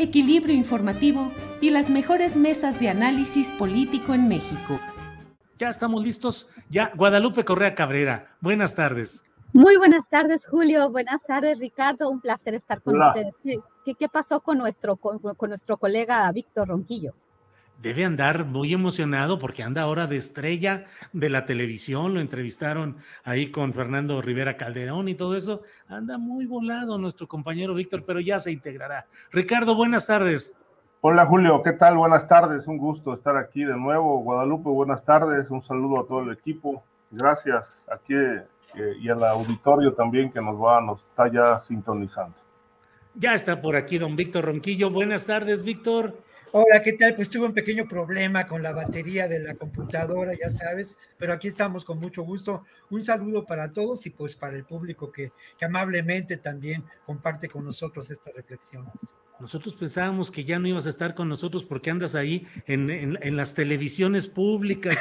equilibrio informativo y las mejores mesas de análisis político en México. Ya estamos listos. Ya, Guadalupe Correa Cabrera, buenas tardes. Muy buenas tardes, Julio. Buenas tardes, Ricardo. Un placer estar con ustedes. ¿Qué, pasó con nuestro, con nuestro colega Víctor Ronquillo? Debe andar muy emocionado porque anda ahora de estrella de la televisión, lo entrevistaron ahí con Fernando Rivera Calderón y todo eso. Anda muy volado nuestro compañero Víctor, pero ya se integrará. Ricardo, buenas tardes. Hola Julio, ¿qué tal? Buenas tardes, un gusto estar aquí de nuevo. Guadalupe, buenas tardes, un saludo a todo el equipo. Gracias aquí eh, y al auditorio también que nos va, nos está ya sintonizando. Ya está por aquí don Víctor Ronquillo. Buenas tardes, Víctor. Hola, ¿qué tal? Pues tuve un pequeño problema con la batería de la computadora, ya sabes, pero aquí estamos con mucho gusto. Un saludo para todos y pues para el público que, amablemente también comparte con nosotros estas reflexiones. Nosotros pensábamos que ya no ibas a estar con nosotros porque andas ahí en, las televisiones públicas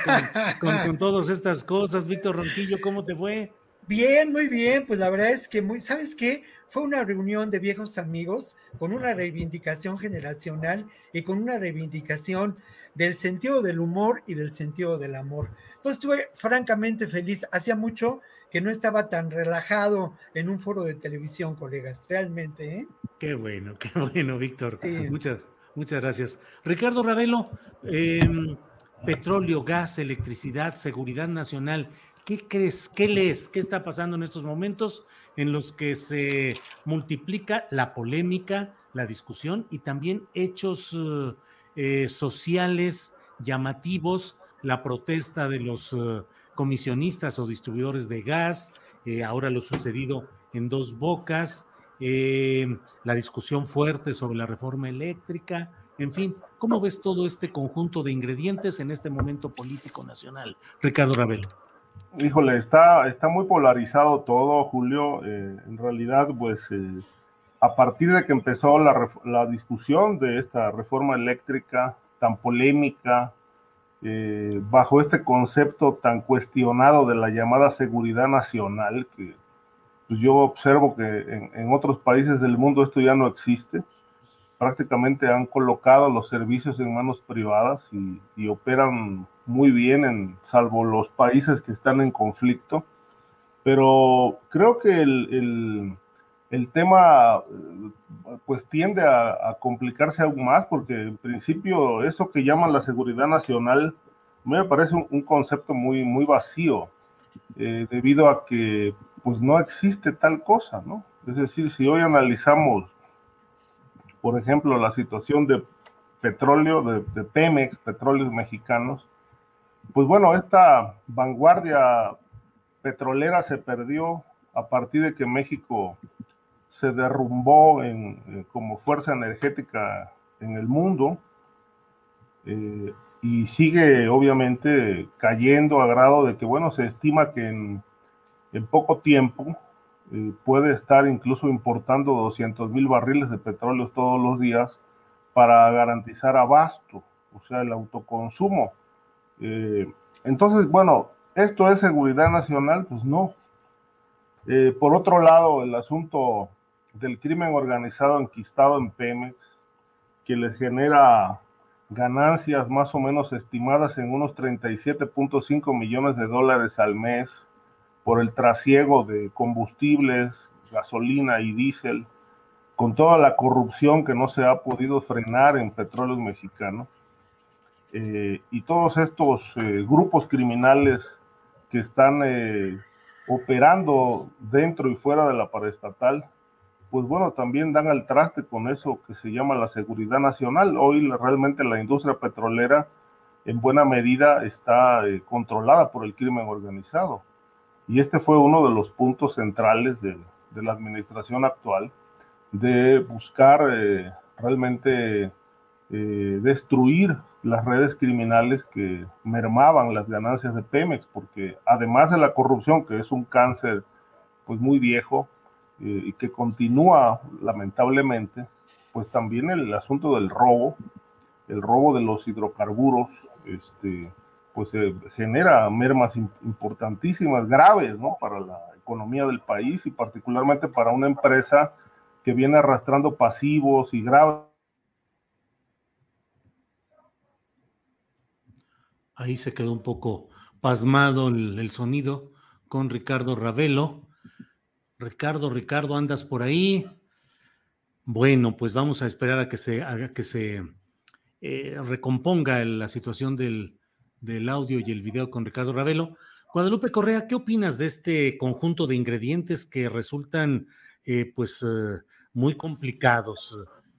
con, con todas estas cosas. Víctor Ronquillo, ¿cómo te fue? Bien, muy bien. Pues la verdad es que muy, ¿sabes qué? Fue una reunión de viejos amigos con una reivindicación generacional y con una reivindicación del sentido del humor y del sentido del amor. Entonces estuve francamente feliz. Hacía mucho que no estaba tan relajado en un foro de televisión, colegas, realmente. ¿eh? Qué bueno, qué bueno, Víctor. Muchas, muchas gracias. Ricardo Ravelo, em, petróleo, gas, electricidad, seguridad nacional. ¿Qué crees? ¿Qué lees? ¿Qué está pasando en estos momentos en los que se multiplica la polémica, la discusión y también hechos eh, eh, sociales llamativos, la protesta de los eh, comisionistas o distribuidores de gas, ahora lo sucedido en dos bocas, la discusión fuerte sobre la reforma eléctrica, en fin, ¿cómo ves todo este conjunto de ingredientes en este momento político nacional? Ricardo Ravelo. Híjole, está, está muy polarizado todo, Julio. Eh, en realidad, pues eh, a partir de que empezó la, la, discusión de esta reforma eléctrica tan polémica, eh, bajo este concepto tan cuestionado de la llamada seguridad nacional, que pues, yo observo que en, en otros países del mundo esto ya no existe prácticamente han colocado los servicios en manos privadas y, operan muy bien, en, salvo los países que están en conflicto. Pero creo que el, tema pues tiende a, complicarse aún más porque en principio eso que llaman la seguridad nacional me parece un, concepto muy, muy vacío eh, debido a que pues no existe tal cosa, ¿no? Es decir, si hoy analizamos por ejemplo, la situación de petróleo, de, Pemex, petróleos mexicanos, pues bueno, esta vanguardia petrolera se perdió a partir de que México se derrumbó en, como fuerza energética en el mundo eh, y sigue obviamente cayendo a grado de que, bueno, se estima que en poco tiempo puede estar incluso importando 200 mil barriles de petróleo todos los días para garantizar abasto, o sea, el autoconsumo. Eh, entonces, bueno, ¿esto es seguridad nacional? Pues no. Eh, por otro lado, el asunto del crimen organizado enquistado en Pemex, que les genera ganancias más o menos estimadas en unos 37.5 millones de dólares al mes por el trasiego de combustibles, gasolina y diésel, con toda la corrupción que no se ha podido frenar en petróleos mexicanos. Eh, y todos estos eh, grupos criminales que están eh, operando dentro y fuera de la paraestatal, pues bueno, también dan al traste con eso que se llama la seguridad nacional. Hoy realmente la industria petrolera en buena medida está controlada por el crimen organizado. Y este fue uno de los puntos centrales de, la administración actual, de buscar realmente destruir las redes criminales que mermaban las ganancias de Pemex, porque además de la corrupción, que es un cáncer pues muy viejo eh, y que continúa lamentablemente, pues también el asunto del robo, el robo de los hidrocarburos, este, pues eh, genera mermas importantísimas, graves, ¿no? Para la economía del país y particularmente para una empresa que viene arrastrando pasivos y graves Ahí se quedó un poco pasmado el, sonido con Ricardo Ravelo. Ricardo, Ricardo, ¿andas por ahí? Bueno, pues vamos a esperar a que se, que se eh, recomponga la situación del, audio y el video con Ricardo Ravelo. Guadalupe Correa, ¿qué opinas de este conjunto de ingredientes que resultan eh, pues eh, muy complicados?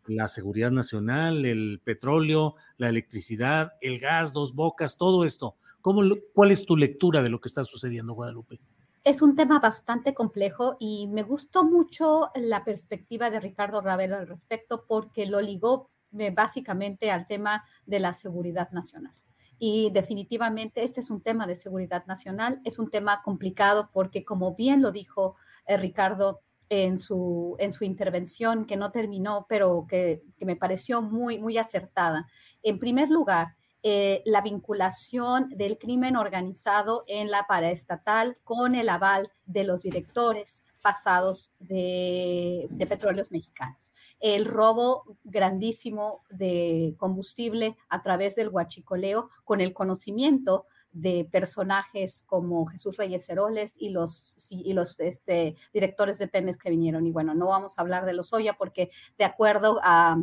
la seguridad nacional, el petróleo, la electricidad, el gas, dos bocas, todo esto. ¿Cómo, ¿Cuál es tu lectura de lo que está sucediendo, Guadalupe? Es un tema bastante complejo y me gustó mucho la perspectiva de Ricardo Ravelo al respecto porque lo ligó eh, básicamente al tema de la seguridad nacional. Y definitivamente este es un tema de seguridad nacional, es un tema complicado porque como bien lo dijo eh, Ricardo, en su, en su intervención, que no terminó, pero que, me pareció muy, muy acertada. En primer lugar, eh, la vinculación del crimen organizado en la paraestatal con el aval de los directores pasados de, de petróleos mexicanos. El robo grandísimo de combustible a través del huachicoleo con el conocimiento de personajes como Jesús Reyes Heroles y los, y los este, directores de Pemex que vinieron. Y bueno, no vamos a hablar de los Oya porque de acuerdo a,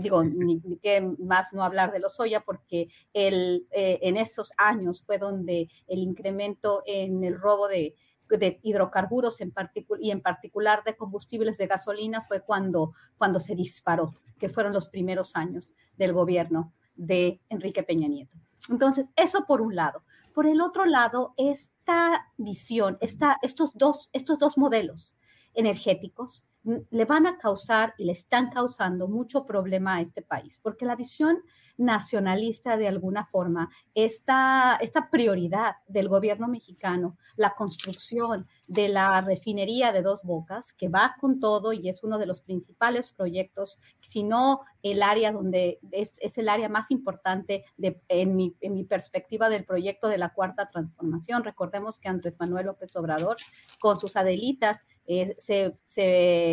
digo, ni, qué más no hablar de los Oya porque el, eh, en esos años fue donde el incremento en el robo de, de hidrocarburos en y en particular de combustibles de gasolina fue cuando, cuando se disparó, que fueron los primeros años del gobierno de Enrique Peña Nieto. Entonces, eso por un lado. Por el otro lado, esta visión, esta, estos, dos, estos dos modelos energéticos le van a causar y le están causando mucho problema a este país, porque la visión nacionalista de alguna forma, esta, esta prioridad del gobierno mexicano, la construcción de la refinería de dos bocas, que va con todo y es uno de los principales proyectos, si no el área donde es, es el área más importante de, en, mi, en mi perspectiva del proyecto de la cuarta transformación. Recordemos que Andrés Manuel López Obrador, con sus adelitas, eh, se, se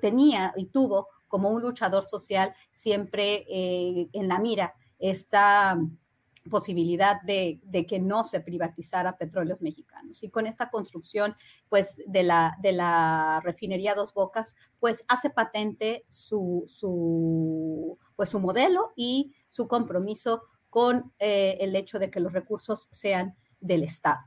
tenía y tuvo como un luchador social siempre eh, en la mira esta posibilidad de, que no se privatizara petróleos mexicanos. Y con esta construcción, pues, de la, de la refinería Dos Bocas, pues, hace patente su, su, pues, su modelo y su compromiso con eh, el hecho de que los recursos sean del Estado.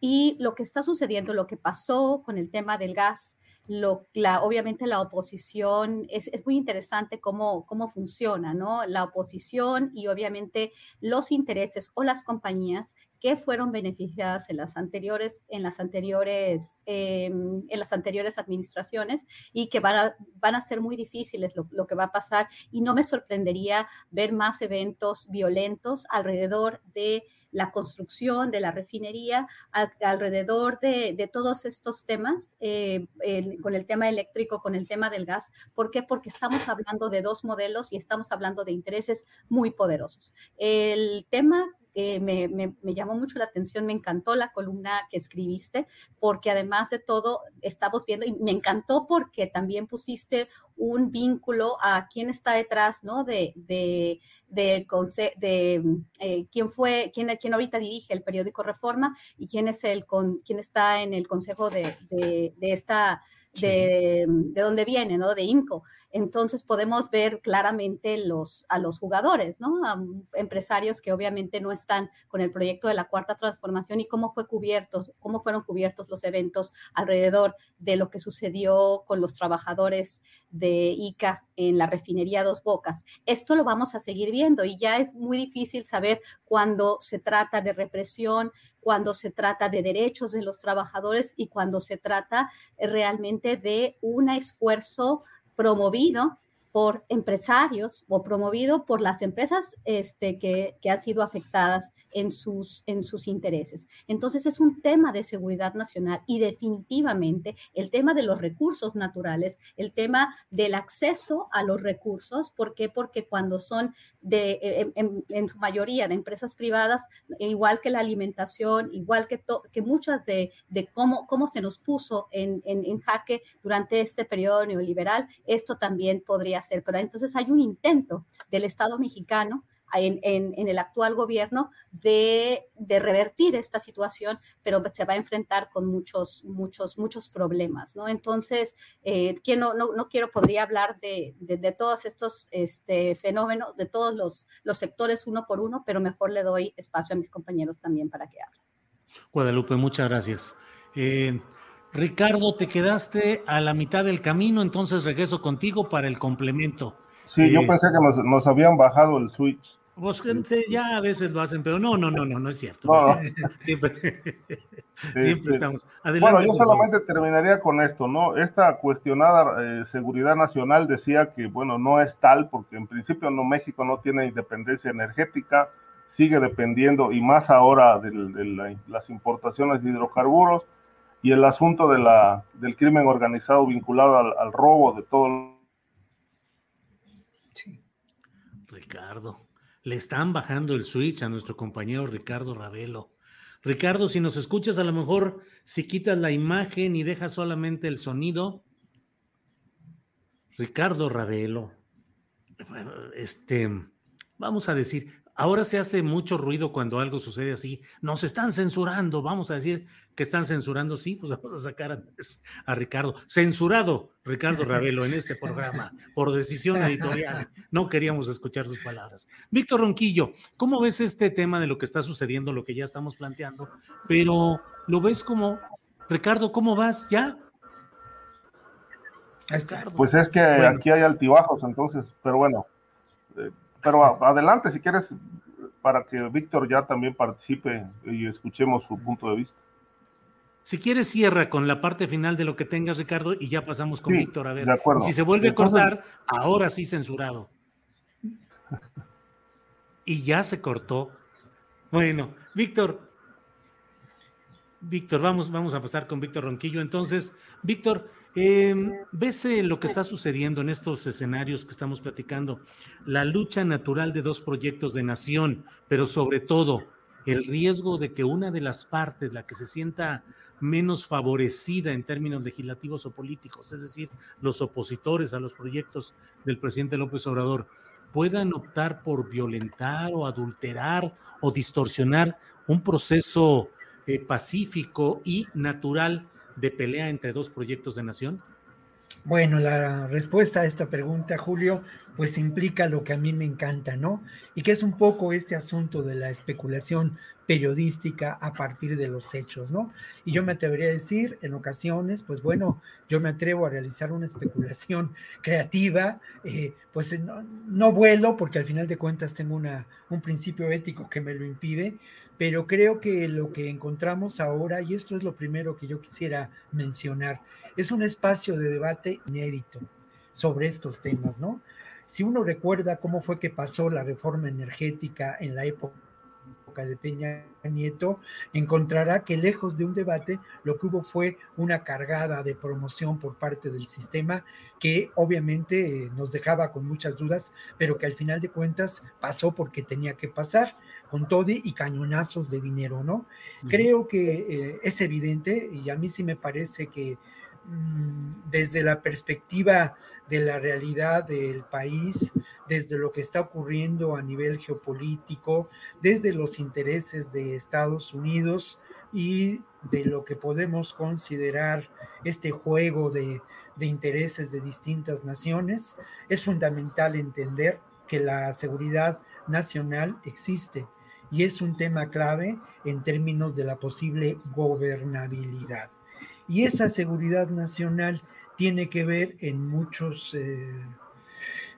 Y lo que está sucediendo, lo que pasó con el tema del gas, obviamente la oposición, es, es, muy interesante cómo, cómo funciona, ¿no? La oposición y obviamente los intereses o las compañías que fueron beneficiadas en las anteriores, en las anteriores, em, en las anteriores administraciones y que van a, van a ser muy difíciles lo, que va a pasar. Y no me sorprendería ver más eventos violentos alrededor de la construcción de la refinería, alrededor de, todos estos temas, eh, con el tema eléctrico, con el tema del gas. ¿Por qué? Porque estamos hablando de dos modelos y estamos hablando de intereses muy poderosos. El tema eh, me, me, me, llamó mucho la atención, me encantó la columna que escribiste, porque además de todo, estamos viendo, y me encantó porque también pusiste un vínculo a quién está detrás, ¿no? De, de, de, de eh, quién fue, quién, quién ahorita dirige el periódico Reforma y quién es el, con, quién está en el consejo de, de, de esta de, de dónde viene, ¿no? De INCO. Entonces podemos ver claramente a los jugadores, ¿no? A empresarios que obviamente no están con el proyecto de la cuarta transformación y cómo fue cubiertos, cómo fueron cubiertos los eventos alrededor de lo que sucedió con los trabajadores de ICA en la refinería Dos Bocas. Esto lo vamos a seguir viendo y ya es muy difícil saber cuando se trata de represión, cuando se trata de derechos de los trabajadores y cuando se trata realmente de un esfuerzo promovido por empresarios o promovido por las empresas este, que, que, han sido afectadas en sus, en sus intereses. Entonces es un tema de seguridad nacional y definitivamente el tema de los recursos naturales, el tema del acceso a los recursos, ¿por qué? Porque cuando son de, en, en, en su mayoría de empresas privadas, igual que la alimentación, igual que, to, que muchas de, de, cómo, cómo se nos puso en, en jaque durante este periodo neoliberal, esto también podría hacer, pero entonces hay un intento del Estado mexicano en, el actual gobierno de, revertir esta situación, pero se va a enfrentar con muchos, muchos, muchos problemas, ¿no? Entonces, eh, que no, no, no, quiero, podría hablar de, de, de todos estos este, fenómenos, de todos los, los sectores uno por uno, pero mejor le doy espacio a mis compañeros también para que hablen. Guadalupe, muchas gracias. Eh, Ricardo, te quedaste a la mitad del camino, entonces regreso contigo para el complemento. Sí, eh, yo pensé que nos, nos, habían bajado el switch. Pues gente, ya a veces lo hacen, pero no, no, no, no, no es cierto. No, no. Siempre, siempre estamos. Adelante, bueno, yo solamente terminaría con esto, ¿no? Esta cuestionada eh, seguridad nacional decía que, bueno, no es tal, porque en principio no México no tiene independencia energética, sigue dependiendo, y más ahora de, de la, las importaciones de hidrocarburos y el asunto de la, del crimen organizado vinculado al, robo de todo. Ricardo, le están bajando el switch a nuestro compañero Ricardo Ravelo. Ricardo, si nos escuchas, a lo mejor si quitas la imagen y dejas solamente el sonido. Ricardo Ravelo, este, vamos a decir, Ahora se hace mucho ruido cuando algo sucede así. Nos están censurando. Vamos a decir que están censurando. Sí, pues vamos a sacar a, a Ricardo. Censurado Ricardo Ravelo en este programa por decisión editorial. No queríamos escuchar sus palabras. Víctor Ronquillo, ¿cómo ves este tema de lo que está sucediendo, lo que ya estamos planteando? Pero lo ves como, Ricardo, ¿cómo vas? ¿Ya? Pues es que bueno. aquí hay altibajos, entonces, pero bueno. Pero adelante si quieres para que Víctor ya también participe y escuchemos su punto de vista. Si quieres, cierra con la parte final de lo que tengas, Ricardo, y ya pasamos con sí, Víctor. A ver, si se vuelve a cortar, ahora sí censurado. Y ya se cortó. Bueno, Víctor, Víctor, vamos, vamos a pasar con Víctor Ronquillo. Entonces, Víctor, eh, ¿ves eh, lo que está sucediendo en estos escenarios que estamos platicando? La lucha natural de dos proyectos de nación, pero sobre todo el riesgo de que una de las partes, la que se sienta menos favorecida en términos legislativos o políticos, es decir, los opositores a los proyectos del presidente López Obrador, puedan optar por violentar o adulterar o distorsionar un proceso eh, pacífico y natural de pelea entre dos proyectos de nación? Bueno, la respuesta a esta pregunta, Julio, pues implica lo que a mí me encanta, ¿no? Y que es un poco este asunto de la especulación periodística a partir de los hechos, ¿no? Y yo me atrevería a decir, en ocasiones, pues bueno, yo me atrevo a realizar una especulación creativa, eh, pues no, no, vuelo porque al final de cuentas tengo una, un principio ético que me lo impide, pero creo que lo que encontramos ahora, y esto es lo primero que yo quisiera mencionar, es un espacio de debate inédito sobre estos temas, ¿no? Si uno recuerda cómo fue que pasó la reforma energética en la época de Peña Nieto, encontrará que lejos de un debate, lo que hubo fue una cargada de promoción por parte del sistema que obviamente nos dejaba con muchas dudas, pero que al final de cuentas pasó porque tenía que pasar con todo y cañonazos de dinero, ¿no? Creo que eh, es evidente y a mí sí me parece que mm, desde la perspectiva de la realidad del país, desde lo que está ocurriendo a nivel geopolítico, desde los intereses de Estados Unidos y de lo que podemos considerar este juego de, de intereses de distintas naciones, es fundamental entender que la seguridad nacional existe y es un tema clave en términos de la posible gobernabilidad. Y esa seguridad nacional tiene que ver en muchos, eh,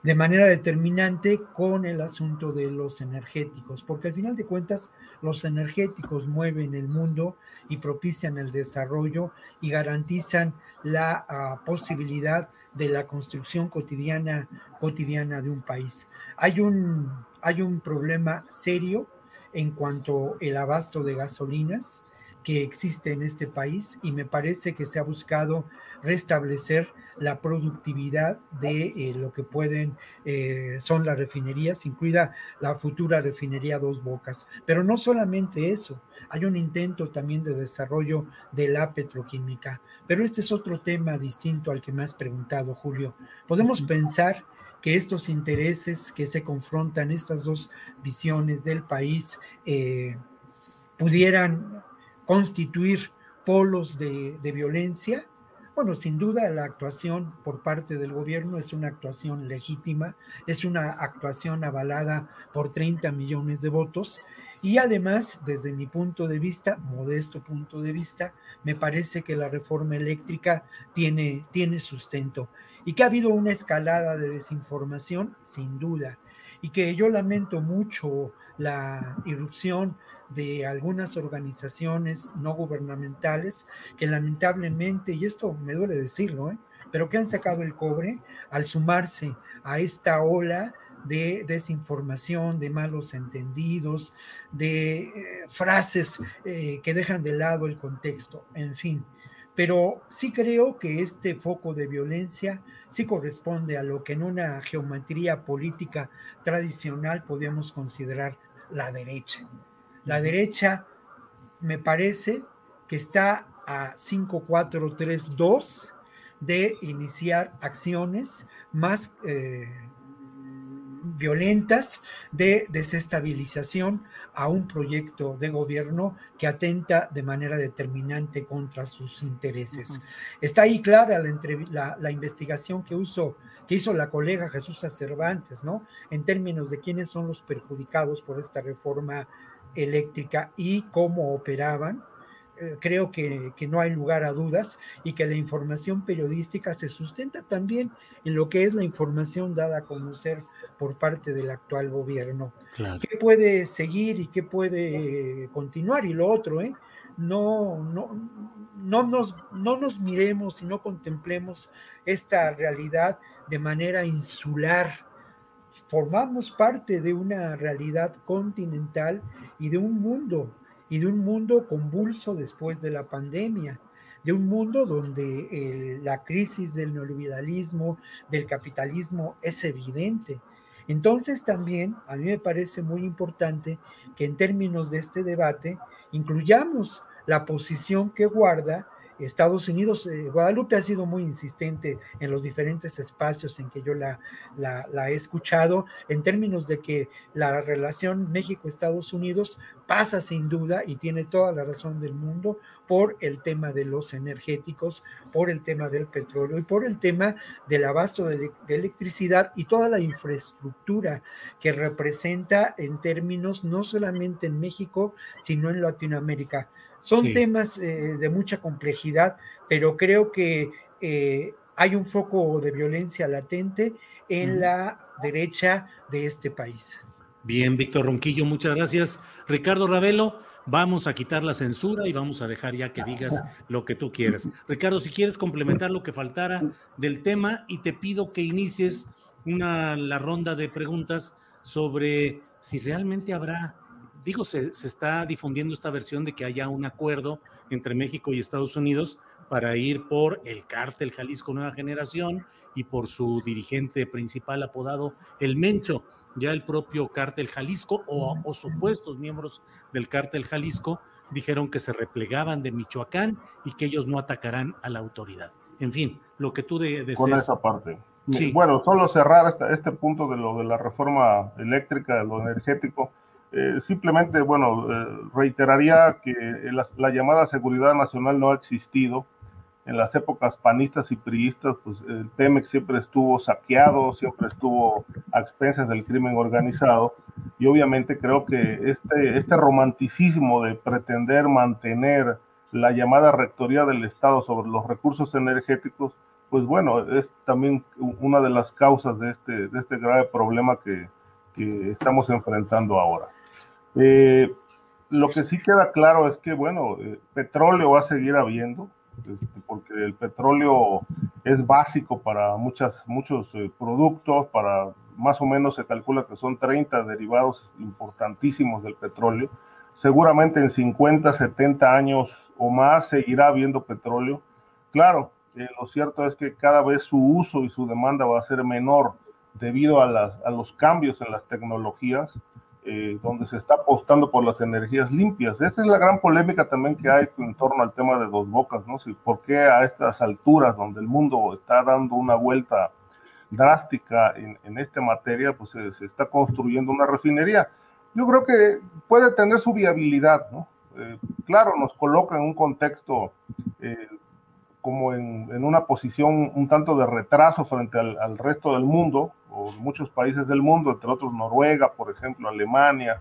de manera determinante con el asunto de los energéticos, porque al final de cuentas los energéticos mueven el mundo y propician el desarrollo y garantizan la ah, posibilidad de la construcción cotidiana, cotidiana de un país. Hay un, hay un problema serio en cuanto al abasto de gasolinas que existe en este país y me parece que se ha buscado restablecer la productividad de eh, lo que pueden, eh, son las refinerías, incluida la futura refinería Dos Bocas. Pero no solamente eso, hay un intento también de desarrollo de la petroquímica. Pero este es otro tema distinto al que me has preguntado, Julio. Podemos pensar que estos intereses que se confrontan, estas dos visiones del país, eh, pudieran constituir polos de, de, violencia. Bueno, sin duda la actuación por parte del gobierno es una actuación legítima, es una actuación avalada por 30 millones de votos y además, desde mi punto de vista, modesto punto de vista, me parece que la reforma eléctrica tiene, tiene sustento y que ha habido una escalada de desinformación, sin duda, y que yo lamento mucho la irrupción de algunas organizaciones no gubernamentales que lamentablemente, y esto me duele decirlo, ¿eh? pero que han sacado el cobre al sumarse a esta ola de desinformación, de malos entendidos, de eh, frases eh, que dejan de lado el contexto, en fin. Pero sí creo que este foco de violencia sí corresponde a lo que en una geometría política tradicional podríamos considerar la derecha. La derecha me parece que está a 5, 4, 3, 2 de iniciar acciones más eh, violentas de desestabilización a un proyecto de gobierno que atenta de manera determinante contra sus intereses. Está ahí clara la, la, investigación que, que hizo la colega Jesús Cervantes, ¿no? En términos de quiénes son los perjudicados por esta reforma eléctrica y cómo operaban eh, creo que, no hay lugar a dudas y que la información periodística se sustenta también en lo que es la información dada a conocer por parte del actual gobierno. ¿Qué puede seguir y qué puede continuar? Y lo otro, ¿eh? No, no, no, nos, no nos miremos y no contemplemos esta realidad de manera insular. Formamos parte de una realidad continental y de un mundo y de un mundo convulso después de la pandemia, de un mundo donde eh, la crisis del neoliberalismo, del capitalismo es evidente. Entonces también a mí me parece muy importante que en términos de este debate incluyamos la posición que guarda Estados Unidos, eh, Guadalupe ha sido muy insistente en los diferentes espacios en que yo la, he escuchado, en términos de que la relación México-Estados Unidos pasa sin duda y tiene toda la razón del mundo por el tema de los energéticos, por el tema del petróleo y por el tema del abasto de, de electricidad y toda la infraestructura que representa en términos no solamente en México, sino en Latinoamérica. Son temas eh, de mucha complejidad, pero creo que eh, hay un foco de violencia latente en la derecha de este país. Bien, Víctor Ronquillo, muchas gracias. Ricardo Ravelo, vamos a quitar la censura y vamos a dejar ya que digas lo que tú quieras. Ricardo, si quieres complementar lo que faltara del tema y te pido que inicies una, la ronda de preguntas sobre si realmente habrá digo, se, está difundiendo esta versión de que haya un acuerdo entre México y Estados Unidos para ir por el cártel Jalisco Nueva Generación y por su dirigente principal apodado El Mencho. ya el propio cártel Jalisco o, supuestos miembros del cártel Jalisco dijeron que se replegaban de Michoacán y que ellos no atacarán a la autoridad. En fin, lo que tú de, Con esa parte. Bueno, solo cerrar este, este, punto de lo de la reforma eléctrica, de lo energético. Eh, simplemente, bueno, eh, reiteraría que la, llamada seguridad nacional no ha existido. En las épocas panistas y priistas, pues el Pemex siempre estuvo saqueado, siempre estuvo a expensas del crimen organizado. Y obviamente creo que este, este romanticismo de pretender mantener la llamada rectoría del Estado sobre los recursos energéticos, pues bueno, es también una de las causas de este, de este grave problema que, que estamos enfrentando ahora. Eh, lo que sí queda claro es que, bueno, eh, petróleo va a seguir habiendo, este, porque el petróleo es básico para muchas, muchos eh, productos, para más o menos se calcula que son 30 derivados importantísimos del petróleo. Seguramente en 50, 70 años o más seguirá habiendo petróleo. Claro, lo cierto es que cada vez su uso y su demanda va a ser menor debido a, las, a los cambios en las tecnologías, eh, donde se está apostando por las energías limpias. Esa es la gran polémica también que hay en torno al tema de dos bocas, ¿no? Si, ¿Por qué a estas alturas, donde el mundo está dando una vuelta drástica en, en esta materia, pues se, está construyendo una refinería? Yo creo que puede tener su viabilidad, ¿no? Eh, claro, nos coloca en un contexto eh, como en, una posición un tanto de retraso frente al, resto del mundo, o muchos países del mundo, entre otros Noruega, por ejemplo, Alemania,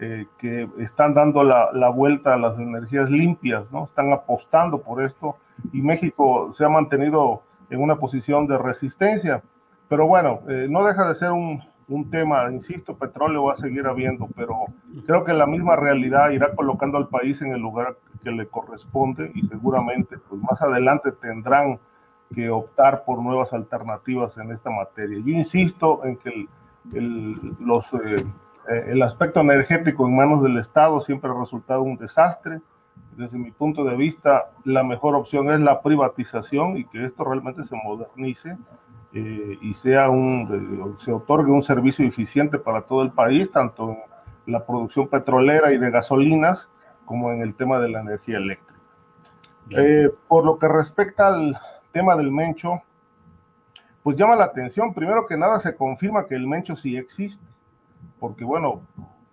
eh, que están dando la, vuelta a las energías limpias, ¿no? Están apostando por esto y México se ha mantenido en una posición de resistencia. Pero bueno, eh, no deja de ser un, un tema, insisto, petróleo va a seguir habiendo, pero creo que la misma realidad irá colocando al país en el lugar que le corresponde y seguramente pues más adelante tendrán que optar por nuevas alternativas en esta materia. Yo insisto en que el, los, eh, eh, el aspecto energético en manos del Estado siempre ha resultado un desastre. Desde mi punto de vista, la mejor opción es la privatización y que esto realmente se modernice eh, y sea un, se otorgue un servicio eficiente para todo el país, tanto en la producción petrolera y de gasolinas como en el tema de la energía eléctrica. Eh, por lo que respecta al tema del Mencho, pues llama la atención, primero que nada se confirma que el Mencho sí existe, porque bueno,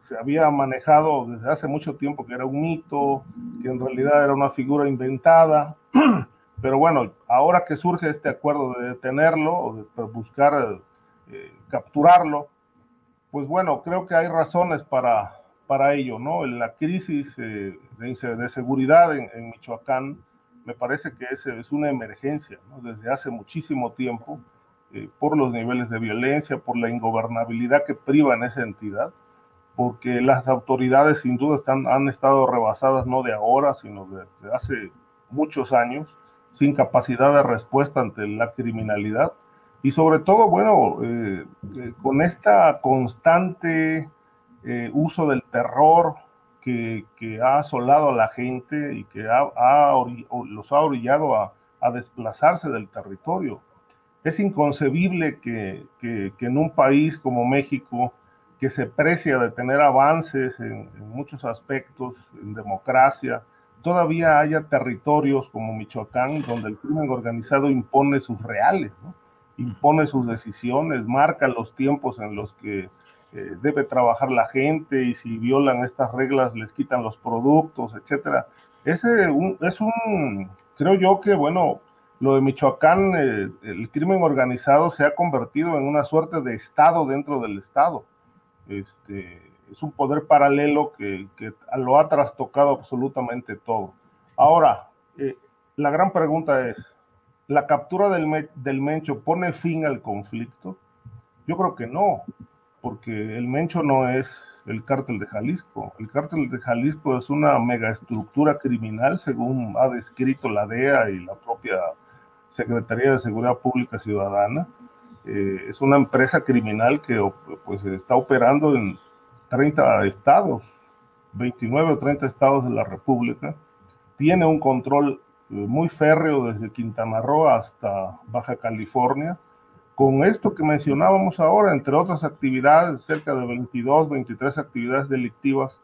se había manejado desde hace mucho tiempo que era un mito, que en realidad era una figura inventada, Pero bueno, ahora que surge este acuerdo de detenerlo o de buscar eh, capturarlo, pues bueno, creo que hay razones para, para ello, ¿no? La crisis eh, de, seguridad en, Michoacán me parece que es, es una emergencia, ¿no? Desde hace muchísimo tiempo, eh, por los niveles de violencia, por la ingobernabilidad que priva en esa entidad, porque las autoridades sin duda están, han estado rebasadas no de ahora, sino de hace muchos años sin capacidad de respuesta ante la criminalidad y sobre todo, bueno, eh, eh, con esta constante eh, uso del terror que, ha asolado a la gente y que los ha orillado a, desplazarse del territorio. Es inconcebible que, en un país como México, que se precia de tener avances en muchos aspectos, en democracia, todavía haya territorios como Michoacán donde el crimen organizado impone sus reales, impone sus decisiones, marca los tiempos en los que eh, debe trabajar la gente y si violan estas reglas les quitan los productos, etcétera. Ese es un, creo yo que, bueno, lo de Michoacán, eh, el crimen organizado se ha convertido en una suerte de Estado dentro del Estado. Este, es un poder paralelo que, lo ha trastocado absolutamente todo. Ahora, eh, la gran pregunta es, ¿la captura del, del Mencho pone fin al conflicto? Yo creo que no, porque el Mencho no es el cártel de Jalisco. El cártel de Jalisco es una megaestructura criminal, según ha descrito la DEA y la propia Secretaría de Seguridad Pública Ciudadana. Eh, es una empresa criminal que pues, está operando en 30 estados, 29 o 30 estados de la República, tiene un control eh, muy férreo desde Quintana Roo hasta Baja California, con esto que mencionábamos ahora, entre otras actividades, cerca de 22, 23 actividades delictivas,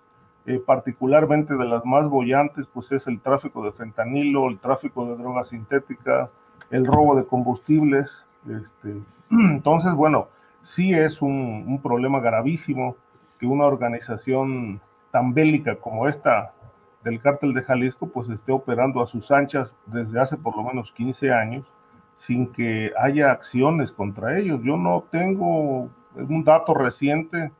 eh, particularmente de las más bollantes, pues es el tráfico de fentanilo, el tráfico de drogas sintéticas, el robo de combustibles. Este, entonces, bueno, sí es un, un problema gravísimo que una organización tan bélica como esta del cártel de Jalisco, pues esté operando a sus anchas desde hace por lo menos 15 años sin que haya acciones contra ellos. Yo no tengo un dato reciente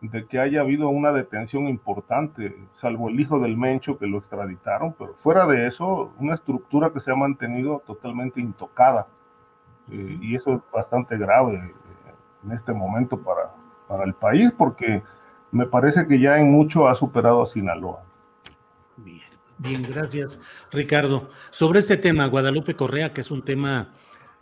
de que haya habido una detención importante, salvo el hijo del Mencho que lo extraditaron, pero fuera de eso, una estructura que se ha mantenido totalmente intocada. Eh, y eso es bastante grave eh, en este momento para, para el país, porque me parece que ya en mucho ha superado a Sinaloa. Bien. Bien, gracias, Ricardo. Sobre este tema, Guadalupe Correa, que es un tema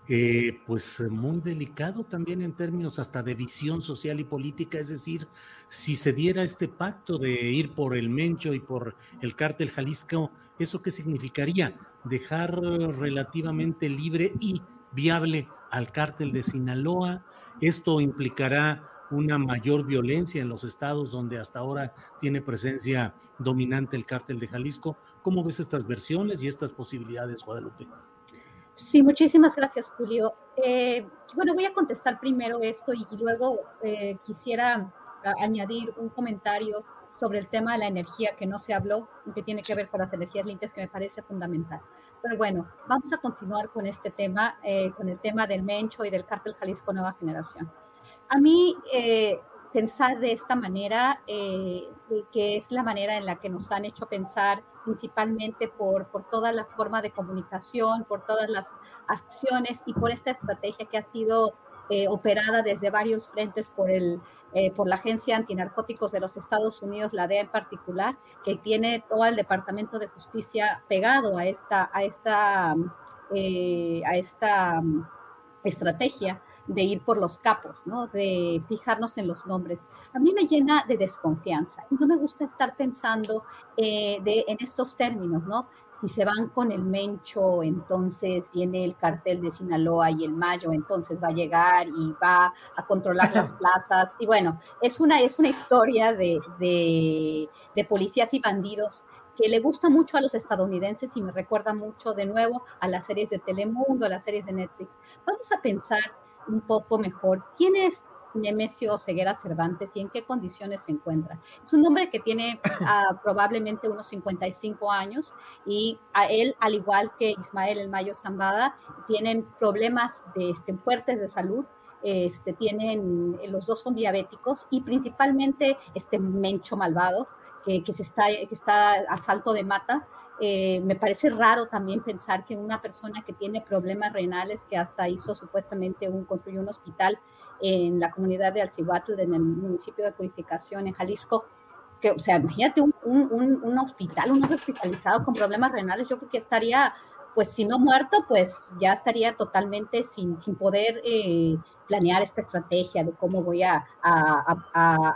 eh, pues muy delicado también en términos hasta de visión social y política, es decir, si se diera este pacto de ir por el Mencho y por el cártel Jalisco, ¿eso qué significaría? Dejar relativamente libre y viable al cártel de Sinaloa. Esto implicará una mayor violencia en los estados donde hasta ahora tiene presencia dominante el cártel de Jalisco. ¿Cómo ves estas versiones y estas posibilidades, Guadalupe? Sí, muchísimas gracias, Julio. Eh, bueno, voy a contestar primero esto y, luego eh, quisiera añadir un comentario sobre el tema de la energía que no se habló, que tiene que ver con las energías limpias, que me parece fundamental. Pero bueno, vamos a continuar con este tema, eh, con el tema del Mencho y del cártel Jalisco Nueva Generación. A mí, pensar de esta manera, eh, que es la manera en la que nos han hecho pensar principalmente por, por toda la forma de comunicación, por todas las acciones y por esta estrategia que ha sido eh, operada desde varios frentes por, el, eh, por la Agencia Antinarcóticos de los Estados Unidos, la DEA en particular, que tiene todo el Departamento de Justicia pegado a esta, a esta, a esta mm, estrategia de ir por los capos, ¿no? De fijarnos en los nombres. A mí me llena de desconfianza y no me gusta estar pensando eh, de, en estos términos, ¿no? Si se van con el Mencho, entonces viene el cartel de Sinaloa y el Mayo, entonces va a llegar y va a controlar las plazas. Y bueno, es una, es una historia de, de, de policías y bandidos que le gusta mucho a los estadounidenses y me recuerda mucho de nuevo a las series de Telemundo, a las series de Netflix. Vamos a pensar un poco mejor quién es Nemesio Ceguera Cervantes y en qué condiciones se encuentra. Es un hombre que tiene ah, probablemente unos 55 años y a él, al igual que Ismael El Mayo Zambada, tienen problemas de, este, fuertes de salud. Este, tienen, los dos son diabéticos y principalmente este mencho malvado que se está, que está a salto de mata, eh, me parece raro también pensar que una persona que tiene problemas renales, que hasta hizo supuestamente un, construyó un hospital en la comunidad de Alcihuatl, en el municipio de Purificación, en Jalisco, que, o sea, imagínate un, un, un hospital, un hospitalizado con problemas renales, yo creo que estaría, pues si no muerto, pues ya estaría totalmente sin, sin poder eh, planear esta estrategia de cómo voy a,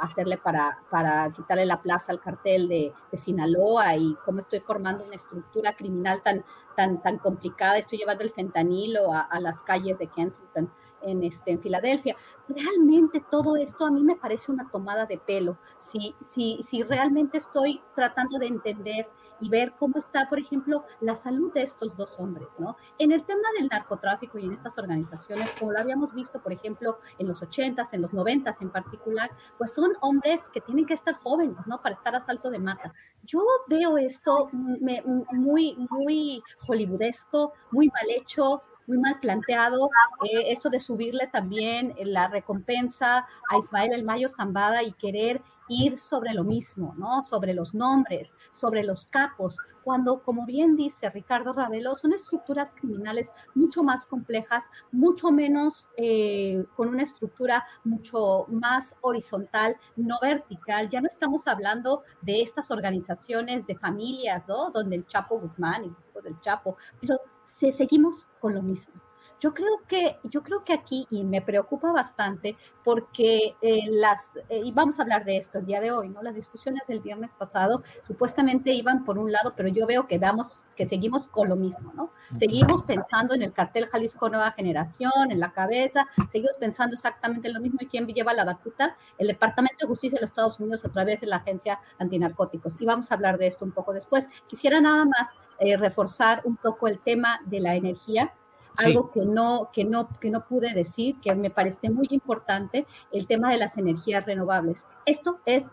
hacerle para, para, quitarle la plaza al cartel de, Sinaloa y cómo estoy formando una estructura criminal tan, tan, tan complicada. Estoy llevando el fentanilo a, las calles de Kensington. En, este, en Filadelfia. Realmente todo esto a mí me parece una tomada de pelo. Si, si, si realmente estoy tratando de entender y ver cómo está, por ejemplo, la salud de estos dos hombres, ¿no? En el tema del narcotráfico y en estas organizaciones, como lo habíamos visto, por ejemplo, en los 80s, en los 90s en particular, pues son hombres que tienen que estar jóvenes, ¿no? Para estar a salto de mata. Yo veo esto muy, muy hollywoodesco, muy mal hecho, muy mal planteado. Eh, esto de subirle también la recompensa a Ismael El Mayo Zambada y querer ir sobre lo mismo, ¿no? Sobre los nombres, sobre los capos, cuando, como bien dice Ricardo Ravelo, son estructuras criminales mucho más complejas, mucho menos, eh, con una estructura mucho más horizontal, no vertical. Ya no estamos hablando de estas organizaciones de familias, ¿no? Donde el Chapo Guzmán y hijos del Chapo, pero se, seguimos con lo mismo Yo creo que, yo creo que aquí, y me preocupa bastante, porque eh, las, eh, y vamos a hablar de esto el día de hoy, ¿no? Las discusiones del viernes pasado supuestamente iban por un lado, pero yo veo que damos, que seguimos con lo mismo, ¿no? Seguimos pensando en el cartel Jalisco Nueva Generación, en la cabeza, seguimos pensando exactamente en lo mismo y quién lleva la batuta, el Departamento de Justicia de los Estados Unidos a través de la Agencia Antinarcóticos. Y vamos a hablar de esto un poco después. Quisiera nada más eh, reforzar un poco el tema de la energía algo que no, que, no, que no pude decir, que me parece muy importante, el tema de las energías renovables. Esto es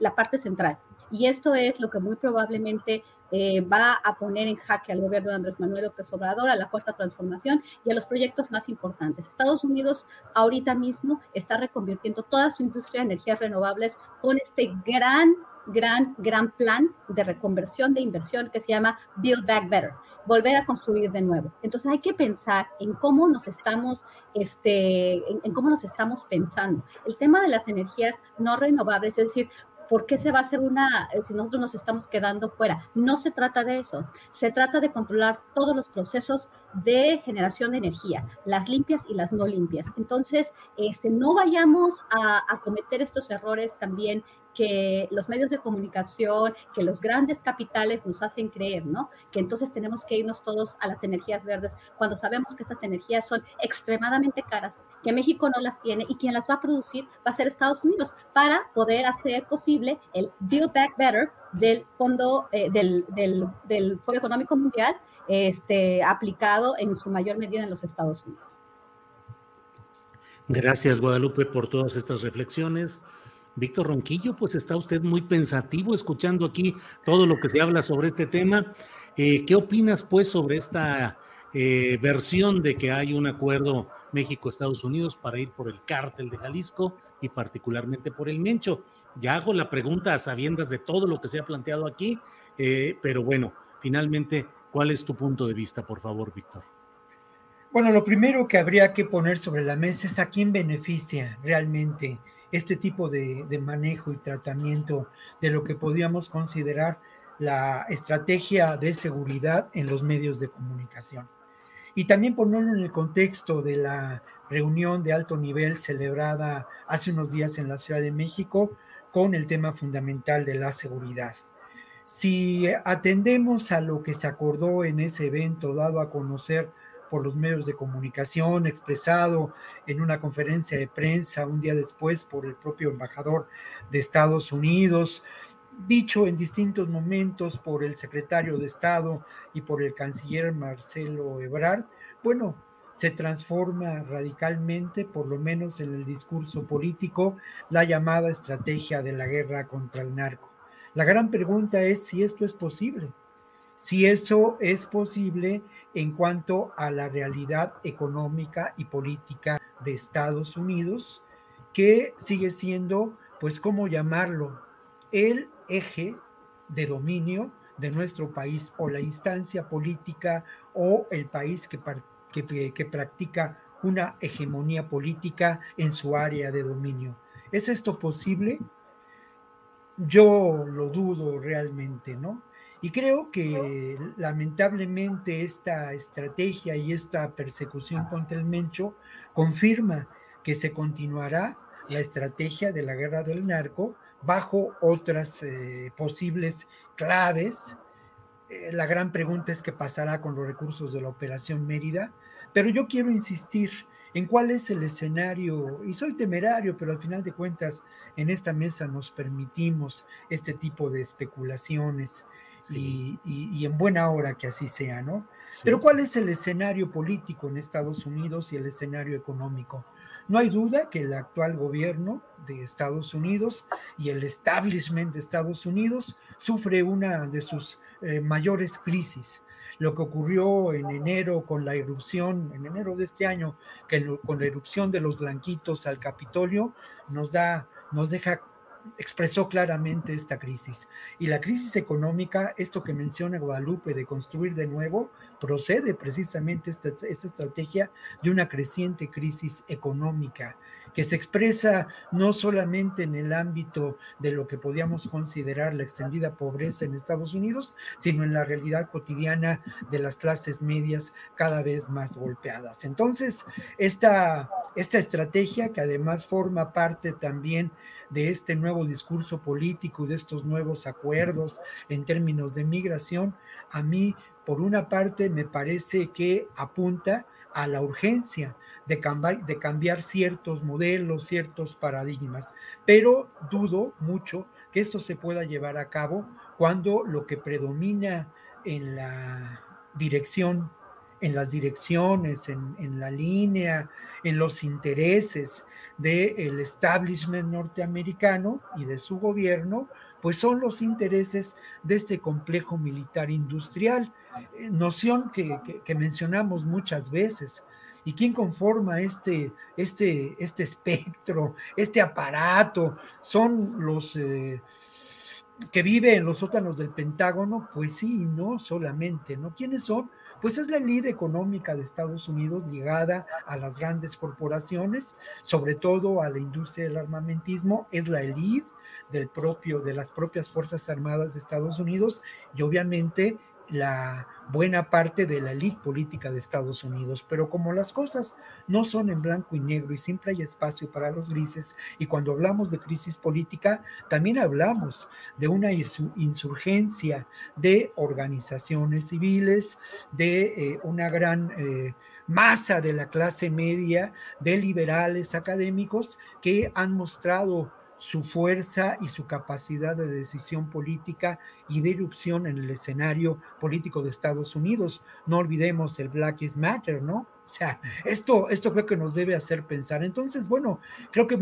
la parte central y esto es lo que muy probablemente eh, va a poner en jaque al gobierno de Andrés Manuel López Obrador, a la cuarta transformación y a los proyectos más importantes. Estados Unidos ahorita mismo está reconvirtiendo toda su industria de energías renovables con este gran gran, gran plan de reconversión de inversión que se llama Build Back Better, volver a construir de nuevo. Entonces hay que pensar en cómo nos estamos, este, en, cómo nos estamos pensando. El tema de las energías no renovables, es decir, ¿por qué se va a hacer una, si nosotros nos estamos quedando fuera? No se trata de eso, se trata de controlar todos los procesos de generación de energía, las limpias y las no limpias. Entonces, este, no vayamos a cometer estos errores también que los medios de comunicación, que los grandes capitales nos hacen creer, ¿no? Que entonces tenemos que irnos todos a las energías verdes cuando sabemos que estas energías son extremadamente caras, que México no las tiene y quien las va a producir va a ser Estados Unidos para poder hacer posible el Build Back Better del Fondo, eh, del, del, Foro Económico Mundial este, aplicado en su mayor medida en los Estados Unidos. Gracias, Guadalupe, por todas estas reflexiones. Víctor Ronquillo, pues está usted muy pensativo escuchando aquí todo lo que se habla sobre este tema. Eh, ¿Qué opinas pues sobre esta eh, versión de que hay un acuerdo México-Estados Unidos para ir por el cártel de Jalisco y particularmente por el Mencho? Ya hago la pregunta a sabiendas de todo lo que se ha planteado aquí, eh, pero bueno, finalmente, ¿cuál es tu punto de vista, por favor, Víctor? Bueno, lo primero que habría que poner sobre la mesa es a quién beneficia realmente este tipo de, manejo y tratamiento de lo que podríamos considerar la estrategia de seguridad en los medios de comunicación. Y también ponerlo en el contexto de la reunión de alto nivel celebrada hace unos días en la Ciudad de México con el tema fundamental de la seguridad. Si atendemos a lo que se acordó en ese evento dado a conocer por los medios de comunicación, expresado en una conferencia de prensa un día después por el propio embajador de Estados Unidos, dicho en distintos momentos por el secretario de Estado y por el canciller Marcelo Ebrard, bueno, se transforma radicalmente, por lo menos en el discurso político, la llamada estrategia de la guerra contra el narco. La gran pregunta es si esto es posible. Si eso es posible en cuanto a la realidad económica y política de Estados Unidos, que sigue siendo, pues, ¿cómo llamarlo? El eje de dominio de nuestro país o la instancia política o el país que, que, que practica una hegemonía política en su área de dominio. ¿Es esto posible? Yo lo dudo realmente, ¿no? Y creo que lamentablemente esta estrategia y esta persecución contra el Mencho confirma que se continuará la estrategia de la guerra del narco bajo otras eh, posibles claves. Eh, la gran pregunta es qué pasará con los recursos de la Operación Mérida, pero yo quiero insistir en cuál es el escenario, y soy temerario, pero al final de cuentas en esta mesa nos permitimos este tipo de especulaciones y, en buena hora que así sea, ¿no? Pero ¿cuál es el escenario político en Estados Unidos y el escenario económico? No hay duda que el actual gobierno de Estados Unidos y el establishment de Estados Unidos sufre una de sus eh, mayores crisis. Lo que ocurrió en enero con la erupción, en enero de este año, que con la erupción de los blanquitos al Capitolio, nos da, nos deja expresó claramente esta crisis. Y la crisis económica, esto que menciona Guadalupe de construir de nuevo, procede precisamente esta, esta estrategia de una creciente crisis económica que se expresa no solamente en el ámbito de lo que podríamos considerar la extendida pobreza en Estados Unidos, sino en la realidad cotidiana de las clases medias cada vez más golpeadas. Entonces, esta, esta estrategia, que además forma parte también de este nuevo discurso político de estos nuevos acuerdos en términos de migración, a mí, por una parte, me parece que apunta a la urgencia de, de cambiar ciertos modelos, ciertos paradigmas, pero dudo mucho que esto se pueda llevar a cabo cuando lo que predomina en la dirección, en las direcciones, en, en la línea, en los intereses del establishment norteamericano y de su gobierno, pues son los intereses de este complejo militar industrial, eh, noción que mencionamos muchas veces, ¿Y quién conforma este, este, este espectro, este aparato? ¿Son los eh, que viven en los sótanos del Pentágono? Pues sí, no solamente, ¿no? ¿Quiénes son? Pues es la elite económica de Estados Unidos ligada a las grandes corporaciones, sobre todo a la industria del armamentismo, es la elite del propio, de las propias Fuerzas Armadas de Estados Unidos y obviamente la buena parte de la elite política de Estados Unidos, pero como las cosas no son en blanco y negro y siempre hay espacio para los grises, y cuando hablamos de crisis política, también hablamos de una insurgencia de organizaciones civiles, de eh, una gran... Eh, masa de la clase media, de liberales académicos que han mostrado su fuerza y su capacidad de decisión política y de irrupción en el escenario político de Estados Unidos. No olvidemos el Black is Matter, ¿no? O sea, esto, esto creo que nos debe hacer pensar. Entonces, bueno, creo que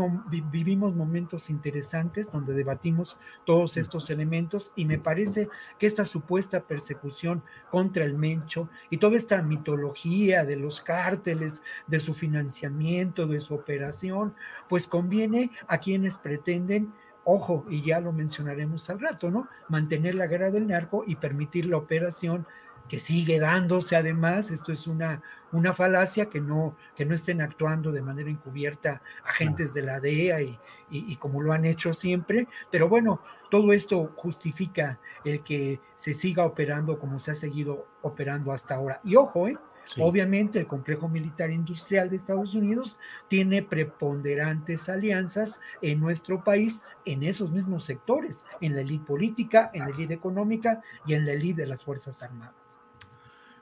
vivimos momentos interesantes donde debatimos todos estos elementos y me parece que esta supuesta persecución contra el Mencho y toda esta mitología de los cárteles, de su financiamiento, de su operación, pues conviene a quienes pretenden ojo, y ya lo mencionaremos al rato, ¿no? Mantener la guerra del narco y permitir la operación que sigue dándose además, esto es una, una falacia, que no, que no estén actuando de manera encubierta agentes de la DEA y, y, como lo han hecho siempre, pero bueno, todo esto justifica el que se siga operando como se ha seguido operando hasta ahora. Y ojo, ¿eh? Obviamente el complejo militar industrial de Estados Unidos tiene preponderantes alianzas en nuestro país en esos mismos sectores, en la élite política, en la élite económica y en la élite de las Fuerzas Armadas.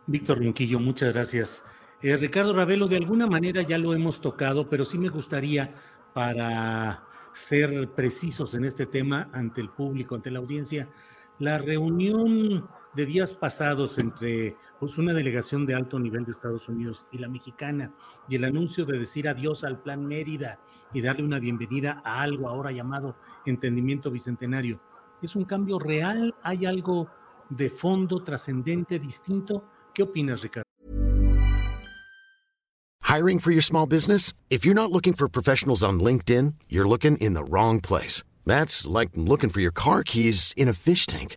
Víctor Rinquillo, muchas gracias. Eh, Ricardo Ravelo, de alguna manera ya lo hemos tocado, pero sí me gustaría para ser precisos en este tema ante el público, ante la audiencia, la reunión de días pasados entre pues, una delegación de alto nivel de Estados Unidos y la mexicana y el anuncio de decir adiós al plan Mérida y darle una bienvenida a algo ahora llamado entendimiento bicentenario. ¿Es un cambio real? ¿Hay algo de fondo trascendente, distinto? ¿Qué opinas, Ricardo? Hiring for your small business? If you're not looking for professionals on LinkedIn, you're looking in the wrong place. That's like looking for your car keys in a fish tank.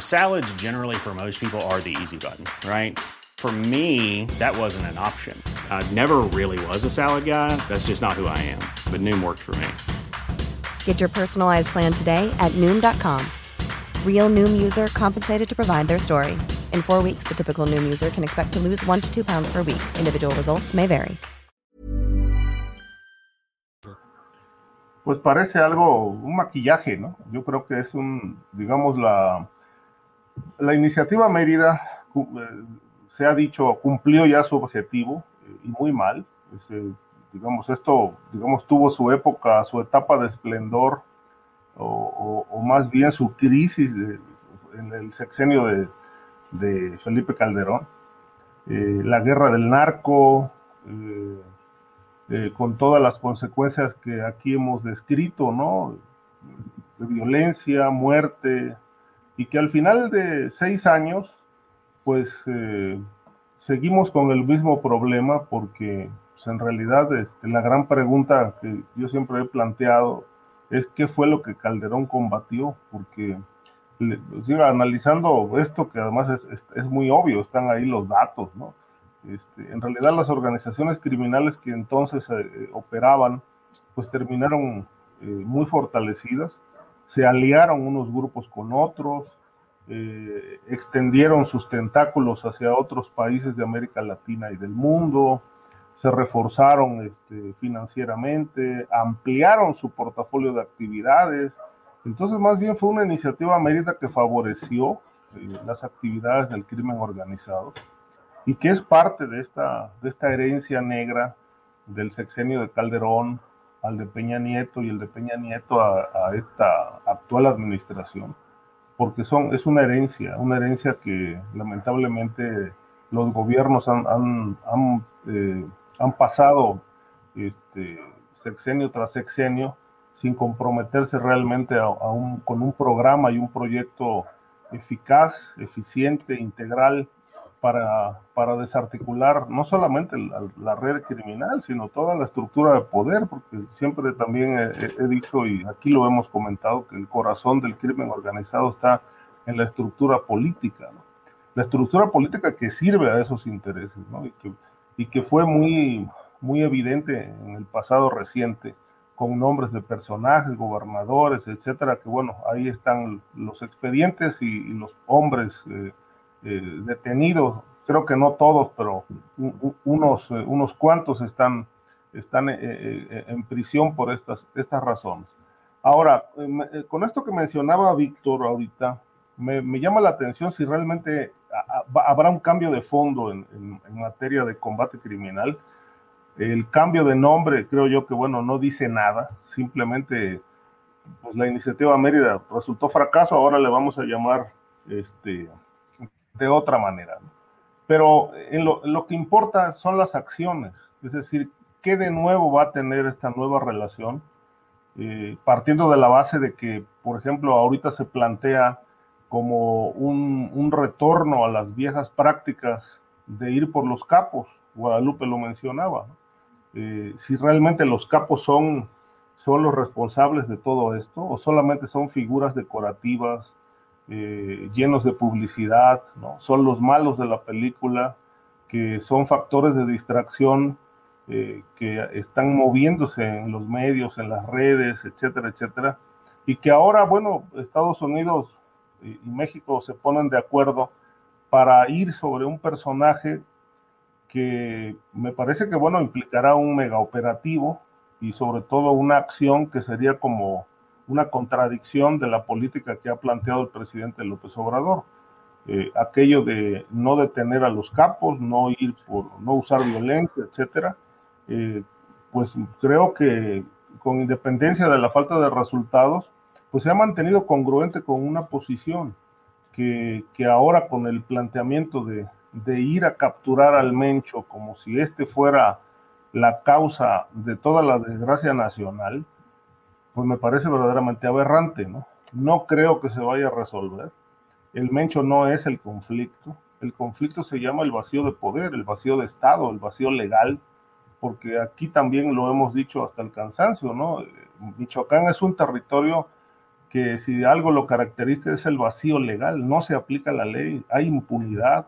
Salads, generally, for most people, are the easy button, right? For me, that wasn't an option. I never really was a salad guy. That's just not who I am. But Noom worked for me. Get your personalized plan today at Noom.com. Real Noom user compensated to provide their story. In four weeks, the typical Noom user can expect to lose one to two pounds per week. Individual results may vary. Pues parece algo, un maquillaje, ¿no? Yo creo que es un, digamos, la la iniciativa Mérida, eh, se ha dicho, cumplió ya su objetivo eh, y muy mal. digamos, esto, digamos, tuvo su época, su etapa de esplendor, o, más bien su crisis en el sexenio de, Felipe Calderón. eh, la guerra del narco, con todas las consecuencias que aquí hemos descrito, ¿no? De violencia, muerte, y que al final de seis años, pues seguimos con el mismo problema porque pues, en realidad este, la gran pregunta que yo siempre he planteado es qué fue lo que Calderón combatió, porque sigo analizando esto que además es, es, muy obvio, están ahí los datos, ¿no? Este, en realidad las organizaciones criminales que entonces eh, operaban, pues terminaron eh, muy fortalecidas, se aliaron unos grupos con otros, eh, extendieron sus tentáculos hacia otros países de América Latina y del mundo, se reforzaron este, financieramente, ampliaron su portafolio de actividades. Entonces, más bien fue una iniciativa Mérida que favoreció eh, las actividades del crimen organizado y que es parte de esta, de esta herencia negra del sexenio de Calderón al de Peña Nieto y el de Peña Nieto a, esta actual administración, porque son, es una herencia, una herencia que lamentablemente los gobiernos han, han, eh, han pasado este, sexenio tras sexenio sin comprometerse realmente a, con un programa y un proyecto eficaz, eficiente, integral para, para desarticular no solamente la, red criminal, sino toda la estructura de poder, porque siempre también he, dicho y aquí lo hemos comentado que el corazón del crimen organizado está en la estructura política, la estructura política que sirve a esos intereses, ¿no? y que y que fue muy, muy evidente en el pasado reciente con nombres de personajes, gobernadores, etcétera, que bueno, ahí están los expedientes y, los hombres eh, eh, detenidos, creo que no todos, pero unos, eh, unos cuantos están, están en prisión por estas, estas razones. Ahora, con esto que mencionaba Víctor ahorita, me, me llama la atención si realmente habrá un cambio de fondo en, materia de combate criminal. El cambio de nombre, creo yo que, bueno, no dice nada, simplemente pues, la iniciativa Mérida resultó fracaso, ahora le vamos a llamar este, de otra manera. Pero en lo, que importa son las acciones, es decir, ¿qué de nuevo va a tener esta nueva relación? Eh, partiendo de la base de que, por ejemplo, ahorita se plantea como un, retorno a las viejas prácticas de ir por los capos. Guadalupe lo mencionaba. Eh, si realmente los capos son, son los responsables de todo esto o solamente son figuras decorativas eh, llenos de publicidad, ¿no? son los malos de la película que son factores de distracción eh, que están moviéndose en los medios, en las redes, etcétera, etcétera, y que ahora, bueno, Estados Unidos y, México se ponen de acuerdo para ir sobre un personaje que me parece que, bueno, implicará un mega operativo y sobre todo una acción que sería como una contradicción de la política que ha planteado el presidente López Obrador. Eh, aquello de no detener a los capos, no ir por, no usar violencia, etcétera, eh, pues creo que con independencia de la falta de resultados, pues se ha mantenido congruente con una posición que, ahora con el planteamiento de, ir a capturar al Mencho como si este fuera la causa de toda la desgracia nacional, pues me parece verdaderamente aberrante, ¿no? No creo que se vaya a resolver. El Mencho no es el conflicto. El conflicto se llama el vacío de poder, el vacío de Estado, el vacío legal, porque aquí también lo hemos dicho hasta el cansancio, ¿no? Michoacán es un territorio que si algo lo caracteriza es el vacío legal, no se aplica la ley, hay impunidad,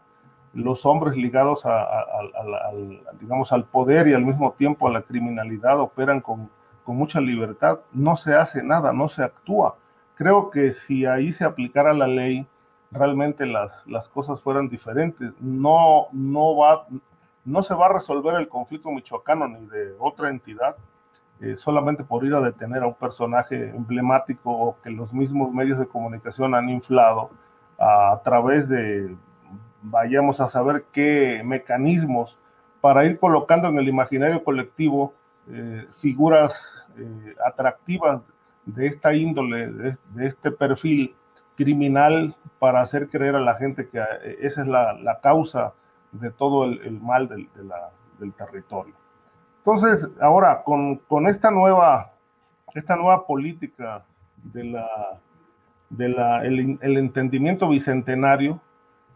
los hombres ligados al, digamos, al poder y al mismo tiempo a la criminalidad operan con, con mucha libertad, no se hace nada, no se actúa. Creo que si ahí se aplicara la ley, realmente las, las cosas fueran diferentes. No, no, va, no se va a resolver el conflicto michoacano ni de otra entidad eh, solamente por ir a detener a un personaje emblemático que los mismos medios de comunicación han inflado a, través de, vayamos a saber qué mecanismos para ir colocando en el imaginario colectivo eh, figuras eh, atractivas de esta índole, de, este perfil criminal para hacer creer a la gente que esa es la, causa de todo el, mal del, territorio. Entonces, ahora, con, esta, nueva, esta nueva política de entendimiento bicentenario,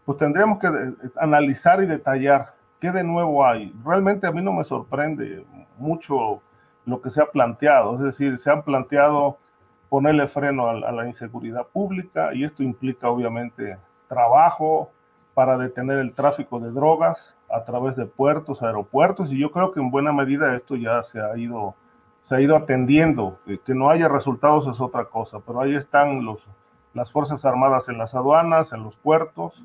pues tendríamos que analizar y detallar qué de nuevo hay. Realmente a mí no me sorprende mucho lo que se ha planteado, es decir, se han planteado ponerle freno a, la inseguridad pública y esto implica obviamente trabajo para detener el tráfico de drogas a través de puertos, aeropuertos y yo creo que en buena medida esto ya se ha ido se ha ido atendiendo, que no haya resultados es otra cosa, pero ahí están los, las Fuerzas Armadas en las aduanas, en los puertos,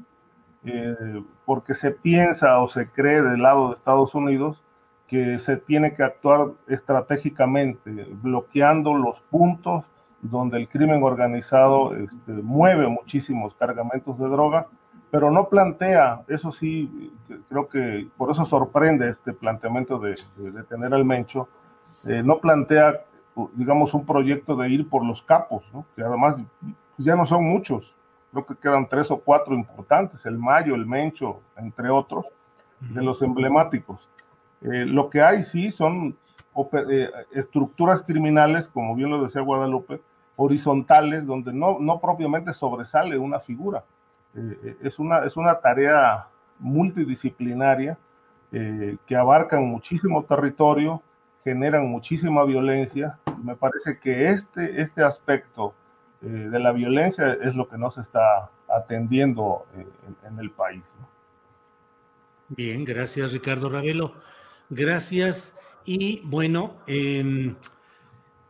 eh, porque se piensa o se cree del lado de Estados Unidos que se tiene que actuar estratégicamente, bloqueando los puntos donde el crimen organizado este, mueve muchísimos cargamentos de droga, pero no plantea, eso sí, creo que por eso sorprende este planteamiento de, de, tener al Mencho, eh, no plantea, digamos, un proyecto de ir por los capos, ¿no? que además ya no son muchos, creo que quedan tres o cuatro importantes, el Mayo, el Mencho, entre otros, de los emblemáticos. Eh, lo que hay sí son eh, estructuras criminales, como bien lo decía Guadalupe, horizontales donde no, no propiamente sobresale una figura. Eh, eh, es, una, es una tarea multidisciplinaria eh, que abarcan muchísimo territorio, generan muchísima violencia. Me parece que este, este aspecto de la violencia es lo que no se está atendiendo en, el país. Bien, gracias Ricardo Ravelo. Gracias. Y bueno, eh,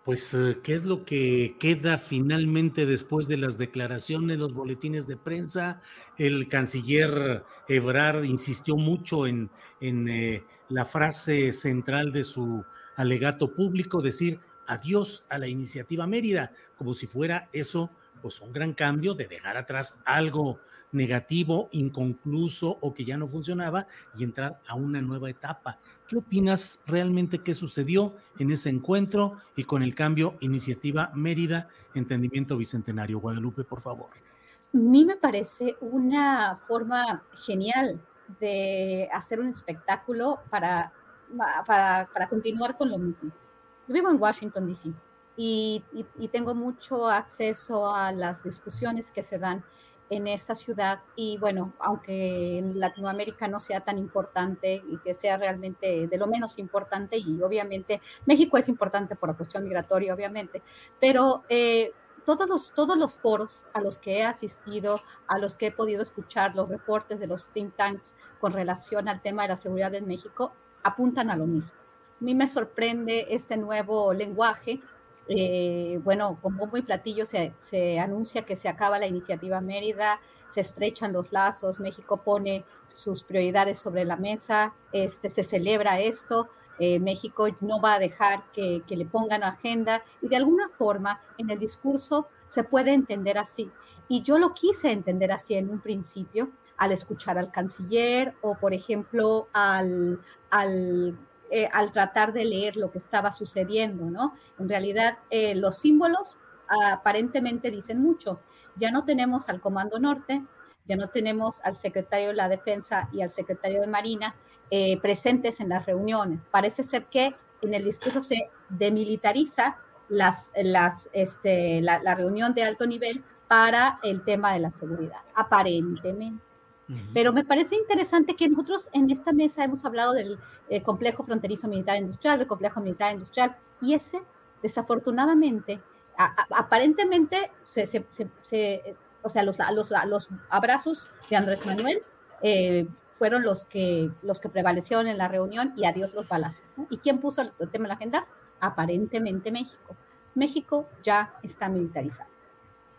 pues, eh, ¿qué es lo que queda finalmente después de las declaraciones, los boletines de prensa? El canciller Ebrard insistió mucho en, en eh, la frase central de su alegato público, decir adiós a la iniciativa Mérida, como si fuera eso pues un gran cambio de dejar atrás algo negativo, inconcluso o que ya no funcionaba y entrar a una nueva etapa. ¿Qué opinas realmente qué sucedió en ese encuentro y con el cambio Iniciativa Mérida, Entendimiento Bicentenario? Guadalupe, por favor. A mí me parece una forma genial de hacer un espectáculo para, para, para continuar con lo mismo. Yo vivo en Washington, D.C y, tengo mucho acceso a las discusiones que se dan en esa ciudad y bueno, aunque en Latinoamérica no sea tan importante y que sea realmente de lo menos importante y obviamente México es importante por la cuestión migratoria, obviamente, pero eh, todos, los, todos los foros a los que he asistido, a los que he podido escuchar los reportes de los think tanks con relación al tema de la seguridad en México, apuntan a lo mismo. A mí me sorprende este nuevo lenguaje. Eh, bueno, con bombo y platillo se, se, anuncia que se acaba la iniciativa Mérida, se estrechan los lazos, México pone sus prioridades sobre la mesa, este, se celebra esto, eh, México no va a dejar que, que, le pongan agenda. Y de alguna forma en el discurso se puede entender así. Y yo lo quise entender así en un principio al escuchar al canciller o, por ejemplo, al, al eh, al tratar de leer lo que estaba sucediendo, ¿no? En realidad, eh, los símbolos aparentemente dicen mucho. Ya no tenemos al Comando Norte, ya no tenemos al secretario de la Defensa y al secretario de Marina eh, presentes en las reuniones. Parece ser que en el discurso se demilitariza las, las, este, la reunión de alto nivel para el tema de la seguridad, aparentemente. Pero me parece interesante que nosotros en esta mesa hemos hablado del eh, complejo fronterizo militar industrial, del complejo militar industrial, y ese, desafortunadamente, aparentemente, se, o sea, los, los, los, abrazos de Andrés Manuel eh, fueron los que, los que prevalecieron en la reunión y adiós los balazos. ¿Y quién puso el tema en la agenda? Aparentemente México. México ya está militarizado.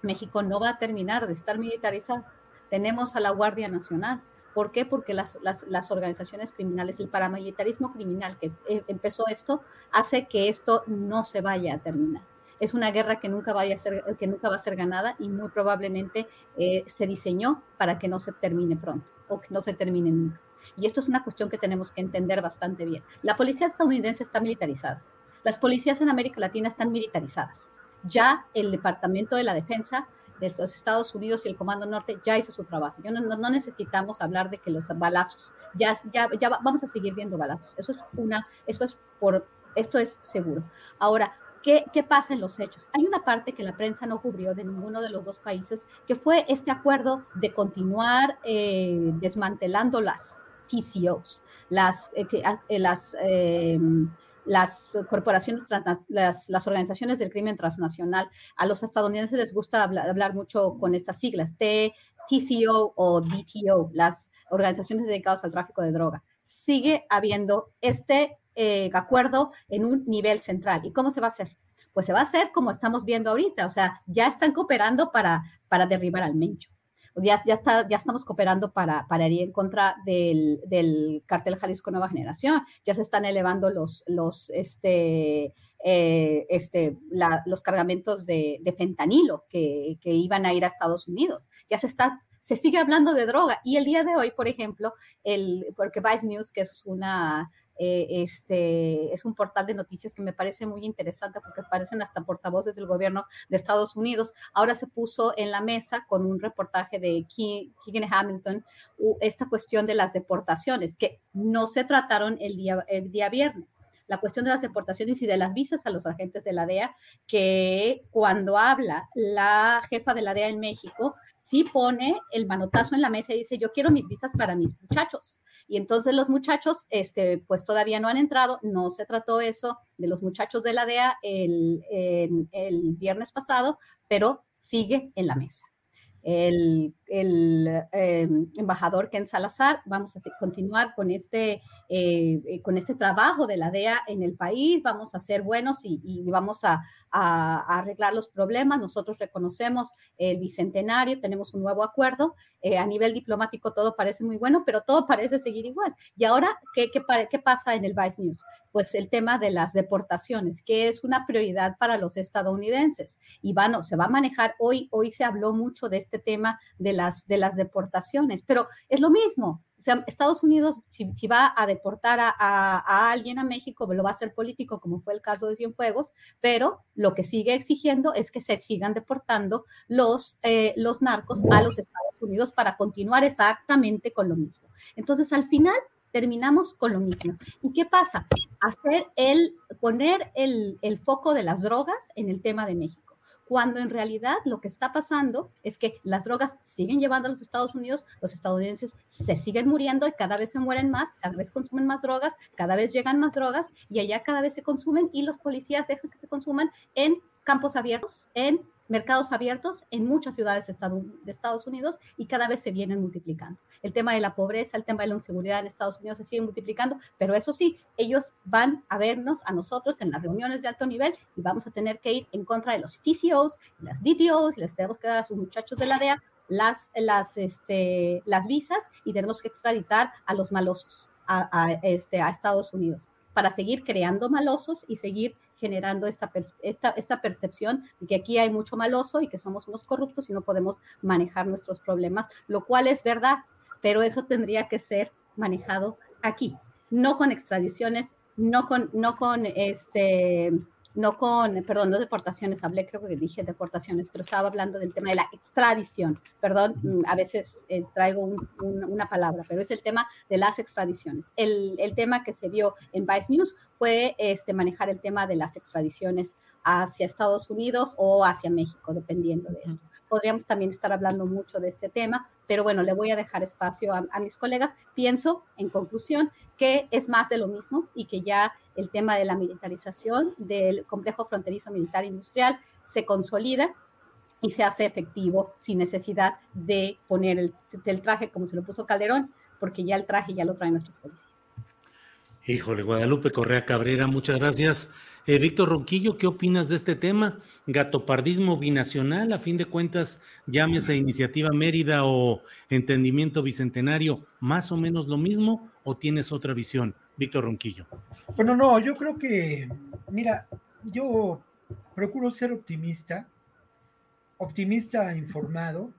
México no va a terminar de estar militarizado tenemos a la Guardia Nacional. ¿Por qué? Porque las, las, organizaciones criminales, el paramilitarismo criminal que eh, empezó esto, hace que esto no se vaya a terminar. Es una guerra que nunca, vaya a ser, que nunca va a ser ganada y muy probablemente eh, se diseñó para que no se termine pronto o que no se termine nunca. Y esto es una cuestión que tenemos que entender bastante bien. La policía estadounidense está militarizada. Las policías en América Latina están militarizadas. Ya el Departamento de la Defensa de los Estados Unidos y el Comando Norte ya hizo su trabajo. Yo no, no necesitamos hablar de que los balazos, ya, ya, ya vamos a seguir viendo balazos. Eso es una, eso es por, esto es seguro. Ahora, ¿Qué, ¿Qué, pasa en los hechos? Hay una parte que la prensa no cubrió de ninguno de los dos países, que fue este acuerdo de continuar eh, desmantelando las TCOs, las, eh, ah, eh, las, em, las corporaciones, las, organizaciones del crimen transnacional. A los estadounidenses les gusta hablar, mucho con estas siglas, TCO o DTO, las organizaciones dedicadas al tráfico de droga. Sigue habiendo este eh, acuerdo en un nivel central. ¿Y cómo se va a hacer? Pues se va a hacer como estamos viendo ahorita, o sea, ya están cooperando para, para derribar al Mencho. Ya, ya, está, ya estamos cooperando para, para ir en contra del, del cartel Jalisco Nueva Generación, ya se están elevando los, los, este, eh, este, los cargamentos de, de fentanilo que, que, iban a ir a Estados Unidos. Ya se está, se sigue hablando de droga. Y el día de hoy, por ejemplo, el, porque Vice News, que es una eh, este, es un portal de noticias que me parece muy interesante porque aparecen hasta portavoces del gobierno de Estados Unidos. Ahora se puso en la mesa con un reportaje de Keegan Hamilton esta cuestión de las deportaciones que no se trataron el día, el día viernes la cuestión de las deportaciones y de las visas a los agentes de la DEA, que cuando habla la jefa de la DEA en México, sí pone el manotazo en la mesa y dice, yo quiero mis visas para mis muchachos. Y entonces los muchachos, este, pues todavía no han entrado, no se trató eso de los muchachos de la DEA el, el viernes pasado, pero sigue en la mesa el, el eh, embajador Ken Salazar. Vamos a continuar con este, eh, eh, con este trabajo de la DEA en el país. Vamos a ser buenos y, vamos a, arreglar los problemas. Nosotros reconocemos el bicentenario, tenemos un nuevo acuerdo. a nivel diplomático todo parece muy bueno, pero todo parece seguir igual. Y ahora, ¿qué, qué, pasa en el Vice News? Pues el tema de las deportaciones, que es una prioridad para los estadounidenses. Y van, se va a manejar hoy, hoy se habló mucho de este tema de las, de las deportaciones, pero es lo mismo. O sea, Estados Unidos, si, va a deportar a, alguien a México, lo va a hacer político, como fue el caso de Cienfuegos, pero lo que sigue exigiendo es que se sigan deportando los, eh, los narcos a los Estados Unidos para continuar exactamente con lo mismo. Entonces, al final, terminamos con lo mismo. ¿Y qué pasa? Hacer el, poner el, el foco de las drogas en el tema de México cuando en realidad lo que está pasando es que las drogas siguen llevando a los Estados Unidos, los estadounidenses se siguen muriendo y cada vez se mueren más, cada vez consumen más drogas, cada vez llegan más drogas y allá cada vez se consumen y los policías dejan que se consuman en campos abiertos, en mercados abiertos en muchas ciudades de Estados Unidos y cada vez se vienen multiplicando. El tema de la pobreza, el tema de la inseguridad en Estados Unidos se sigue multiplicando, pero eso sí, ellos van a vernos a nosotros en las reuniones de alto nivel y vamos a tener que ir en contra de los TCOs, las DTOs, les tenemos que dar a sus muchachos de la DEA las, las, este, las visas y tenemos que extraditar a los malosos a, este, a Estados Unidos para seguir creando malosos y seguir generando esta, esta, esta percepción de que aquí hay mucho maloso y que somos unos corruptos y no podemos manejar nuestros problemas, lo cual es verdad, pero eso tendría que ser manejado aquí, no con extradiciones, no con, no con este no con, perdón, no deportaciones, hablé, creo que dije deportaciones, pero estaba hablando del tema de la extradición, perdón, a veces eh, traigo una palabra, pero es el tema de las extradiciones. El, el, tema que se vio en Vice News fue este, manejar el tema de las extradiciones hacia Estados Unidos o hacia México, dependiendo de esto. Podríamos también estar hablando mucho de este tema, pero bueno, le voy a dejar espacio a, mis colegas. Pienso, en conclusión, que es más de lo mismo y que ya el tema de la militarización del complejo fronterizo militar industrial se consolida y se hace efectivo sin necesidad de poner el, traje como se lo puso Calderón, porque ya el traje ya lo traen nuestros policías. Híjole, Guadalupe Correa Cabrera, muchas gracias. Eh, Víctor Ronquillo, ¿qué opinas de este tema? Gatopardismo binacional, a fin de cuentas, llámese Iniciativa Mérida o Entendimiento Bicentenario, ¿más o menos lo mismo o tienes otra visión? Víctor Ronquillo. Bueno, no, yo creo que, mira, yo procuro ser optimista, optimista informado,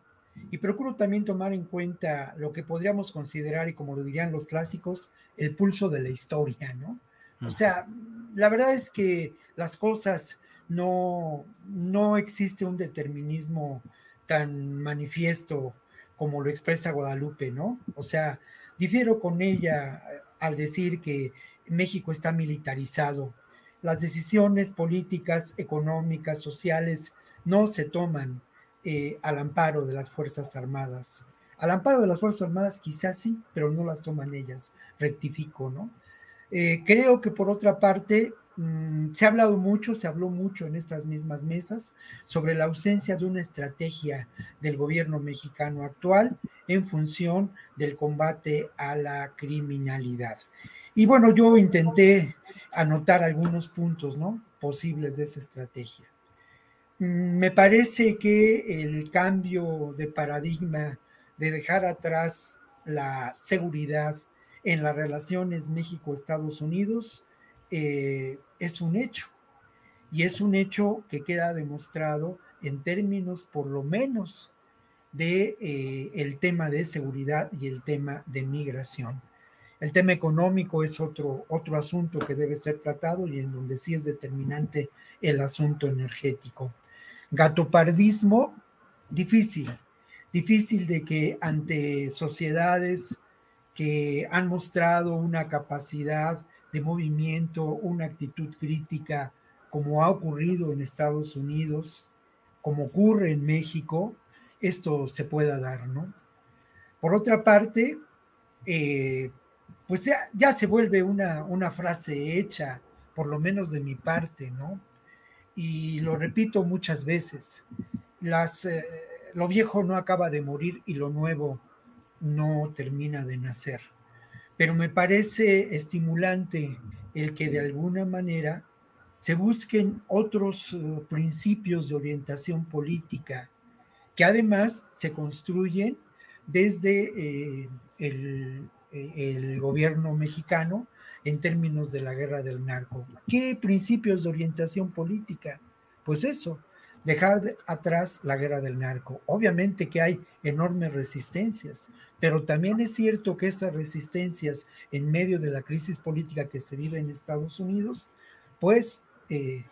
y procuro también tomar en cuenta lo que podríamos considerar, y como lo dirían los clásicos, el pulso de la historia, ¿no? O sea, la verdad es que las cosas no, no existe un determinismo tan manifiesto como lo expresa Guadalupe, ¿no? O sea, difiero con ella al decir que México está militarizado. Las decisiones políticas, económicas, sociales no se toman eh, al amparo de las Fuerzas Armadas. Al amparo de las Fuerzas Armadas quizás sí, pero no las toman ellas, rectifico, ¿no? Eh, creo que por otra parte Mm, se ha hablado mucho, se habló mucho en estas mismas mesas sobre la ausencia de una estrategia del gobierno mexicano actual en función del combate a la criminalidad. Y bueno, yo intenté anotar algunos puntos ¿no? posibles de esa estrategia. Me parece que el cambio de paradigma de dejar atrás la seguridad en las relaciones México-Estados Unidos eh, es un hecho. Y es un hecho que queda demostrado en términos, por lo menos, de eh, el tema de seguridad y el tema de migración. El tema económico es otro, otro asunto que debe ser tratado y en donde sí es determinante el asunto energético. Gatopardismo, difícil, difícil de que ante sociedades que han mostrado una capacidad de movimiento, una actitud crítica, como ha ocurrido en Estados Unidos, como ocurre en México, esto se pueda dar, ¿no? Por otra parte, eh, pues ya, se vuelve una, una frase hecha, por lo menos de mi parte, ¿no? Y lo repito muchas veces, las, eh, lo viejo no acaba de morir y lo nuevo no termina de nacer. Pero me parece estimulante el que de alguna manera se busquen otros eh, principios de orientación política que además se construyen desde eh, el, el, gobierno mexicano en términos de la guerra del narco. ¿Qué principios de orientación política? Pues eso, dejar atrás la guerra del narco. Obviamente que hay enormes resistencias, pero también es cierto que esas resistencias en medio de la crisis política que se vive en Estados Unidos, pues eh,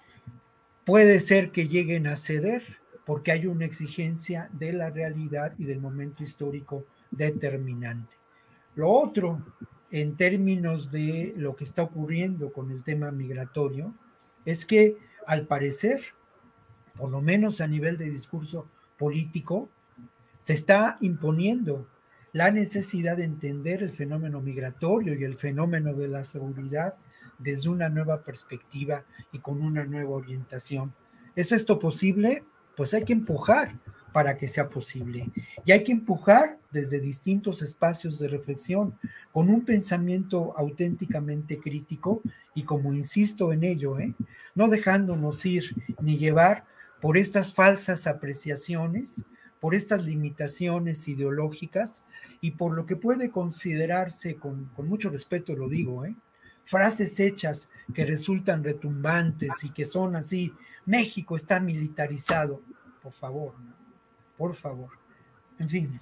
puede ser que lleguen a ceder porque hay una exigencia de la realidad y del momento histórico determinante. Lo otro, en términos de lo que está ocurriendo con el tema migratorio, es que al parecer por lo menos a nivel de discurso político, se está imponiendo la necesidad de entender el fenómeno migratorio y el fenómeno de la seguridad desde una nueva perspectiva y con una nueva orientación. ¿Es esto posible? Pues hay que empujar para que sea posible. Y hay que empujar desde distintos espacios de reflexión, con un pensamiento auténticamente crítico y como insisto en ello, ¿eh? no dejándonos ir ni llevar por estas falsas apreciaciones, por estas limitaciones ideológicas y por lo que puede considerarse, con, mucho respeto lo digo, ¿eh? frases hechas que resultan retumbantes y que son así, México está militarizado, por favor, por favor. En fin.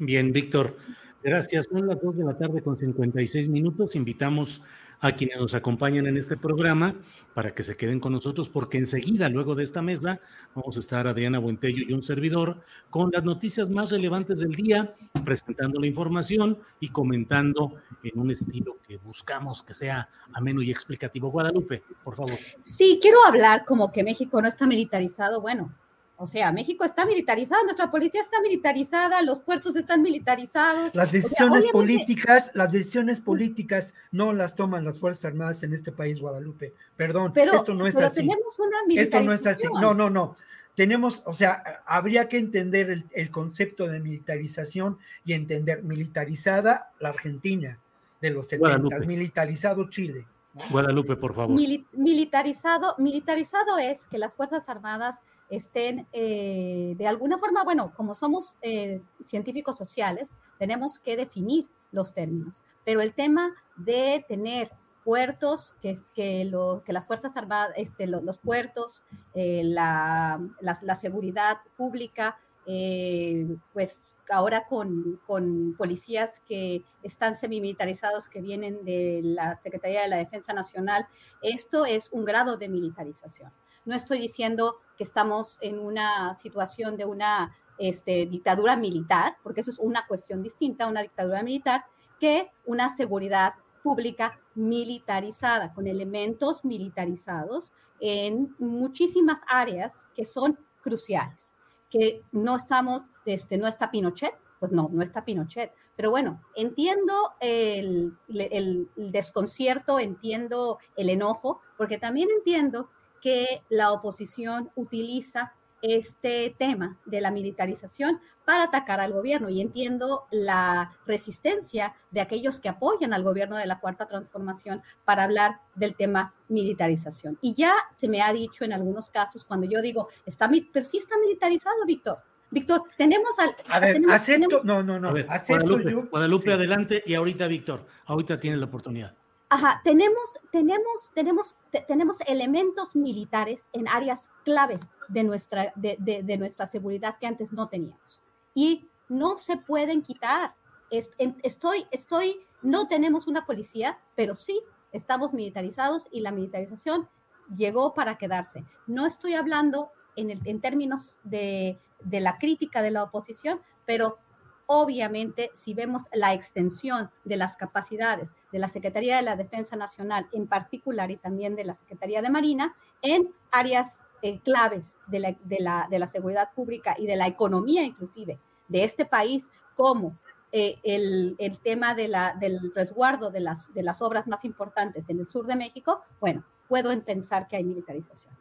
Bien, Víctor, gracias. Son las dos de la tarde con 56 minutos. Invitamos a quienes nos acompañan en este programa para que se queden con nosotros, porque enseguida, luego de esta mesa, vamos a estar Adriana Buentello y un servidor con las noticias más relevantes del día, presentando la información y comentando en un estilo que buscamos que sea ameno y explicativo. Guadalupe, por favor. Sí, quiero hablar como que México no está militarizado. Bueno, o sea, México está militarizado, nuestra policía está militarizada, los puertos están militarizados. Las decisiones políticas, las decisiones políticas no las toman las Fuerzas Armadas en este país, Guadalupe. Perdón, pero, esto no es pero así. Tenemos una militarización. Esto no es así. No, no, no. Tenemos, o sea, habría que entender el, concepto de militarización y entender militarizada la Argentina de los 70, militarizado Chile. Guadalupe, por favor. militarizado, militarizado es que las Fuerzas Armadas estén eh, de alguna forma, bueno, como somos eh, científicos sociales, tenemos que definir los términos, pero el tema de tener puertos, que, que, lo, que las Fuerzas Armadas, este, los, puertos, eh, la, la, seguridad pública, eh, pues ahora con, con, policías que están semimilitarizados, que vienen de la Secretaría de la Defensa Nacional, esto es un grado de militarización. No estoy diciendo que estamos en una situación de una este, dictadura militar, porque eso es una cuestión distinta, una dictadura militar, que una seguridad pública militarizada, con elementos militarizados en muchísimas áreas que son cruciales, que no estamos, este, no está Pinochet, pues no, no está Pinochet. Pero bueno, entiendo el, el, desconcierto, entiendo el enojo, porque también entiendo que la oposición utiliza este tema de la militarización para atacar al gobierno y entiendo la resistencia de aquellos que apoyan al gobierno de la Cuarta Transformación para hablar del tema militarización. Y ya se me ha dicho en algunos casos cuando yo digo, está, pero sí está militarizado, Víctor. Víctor, tenemos al... A ver, acepto, no, no, no, acepto Guadalupe, Guadalupe adelante y ahorita Víctor, ahorita tienes la oportunidad. Ajá, tenemos, tenemos, tenemos, tenemos elementos militares en áreas claves de nuestra, de, de, nuestra seguridad que antes no teníamos. Y no se pueden quitar. Estoy, estoy, no tenemos una policía, pero sí estamos militarizados y la militarización llegó para quedarse. No estoy hablando en, el, en términos de de la crítica de la oposición, pero obviamente si vemos la extensión de las capacidades de la Secretaría de la Defensa Nacional en particular y también de la Secretaría de Marina en áreas eh, claves de la, de, la, de la, seguridad pública y de la economía inclusive de este país, como eh, el, el, tema de la, del resguardo de las, de las obras más importantes en el sur de México, bueno, puedo pensar que hay militarización.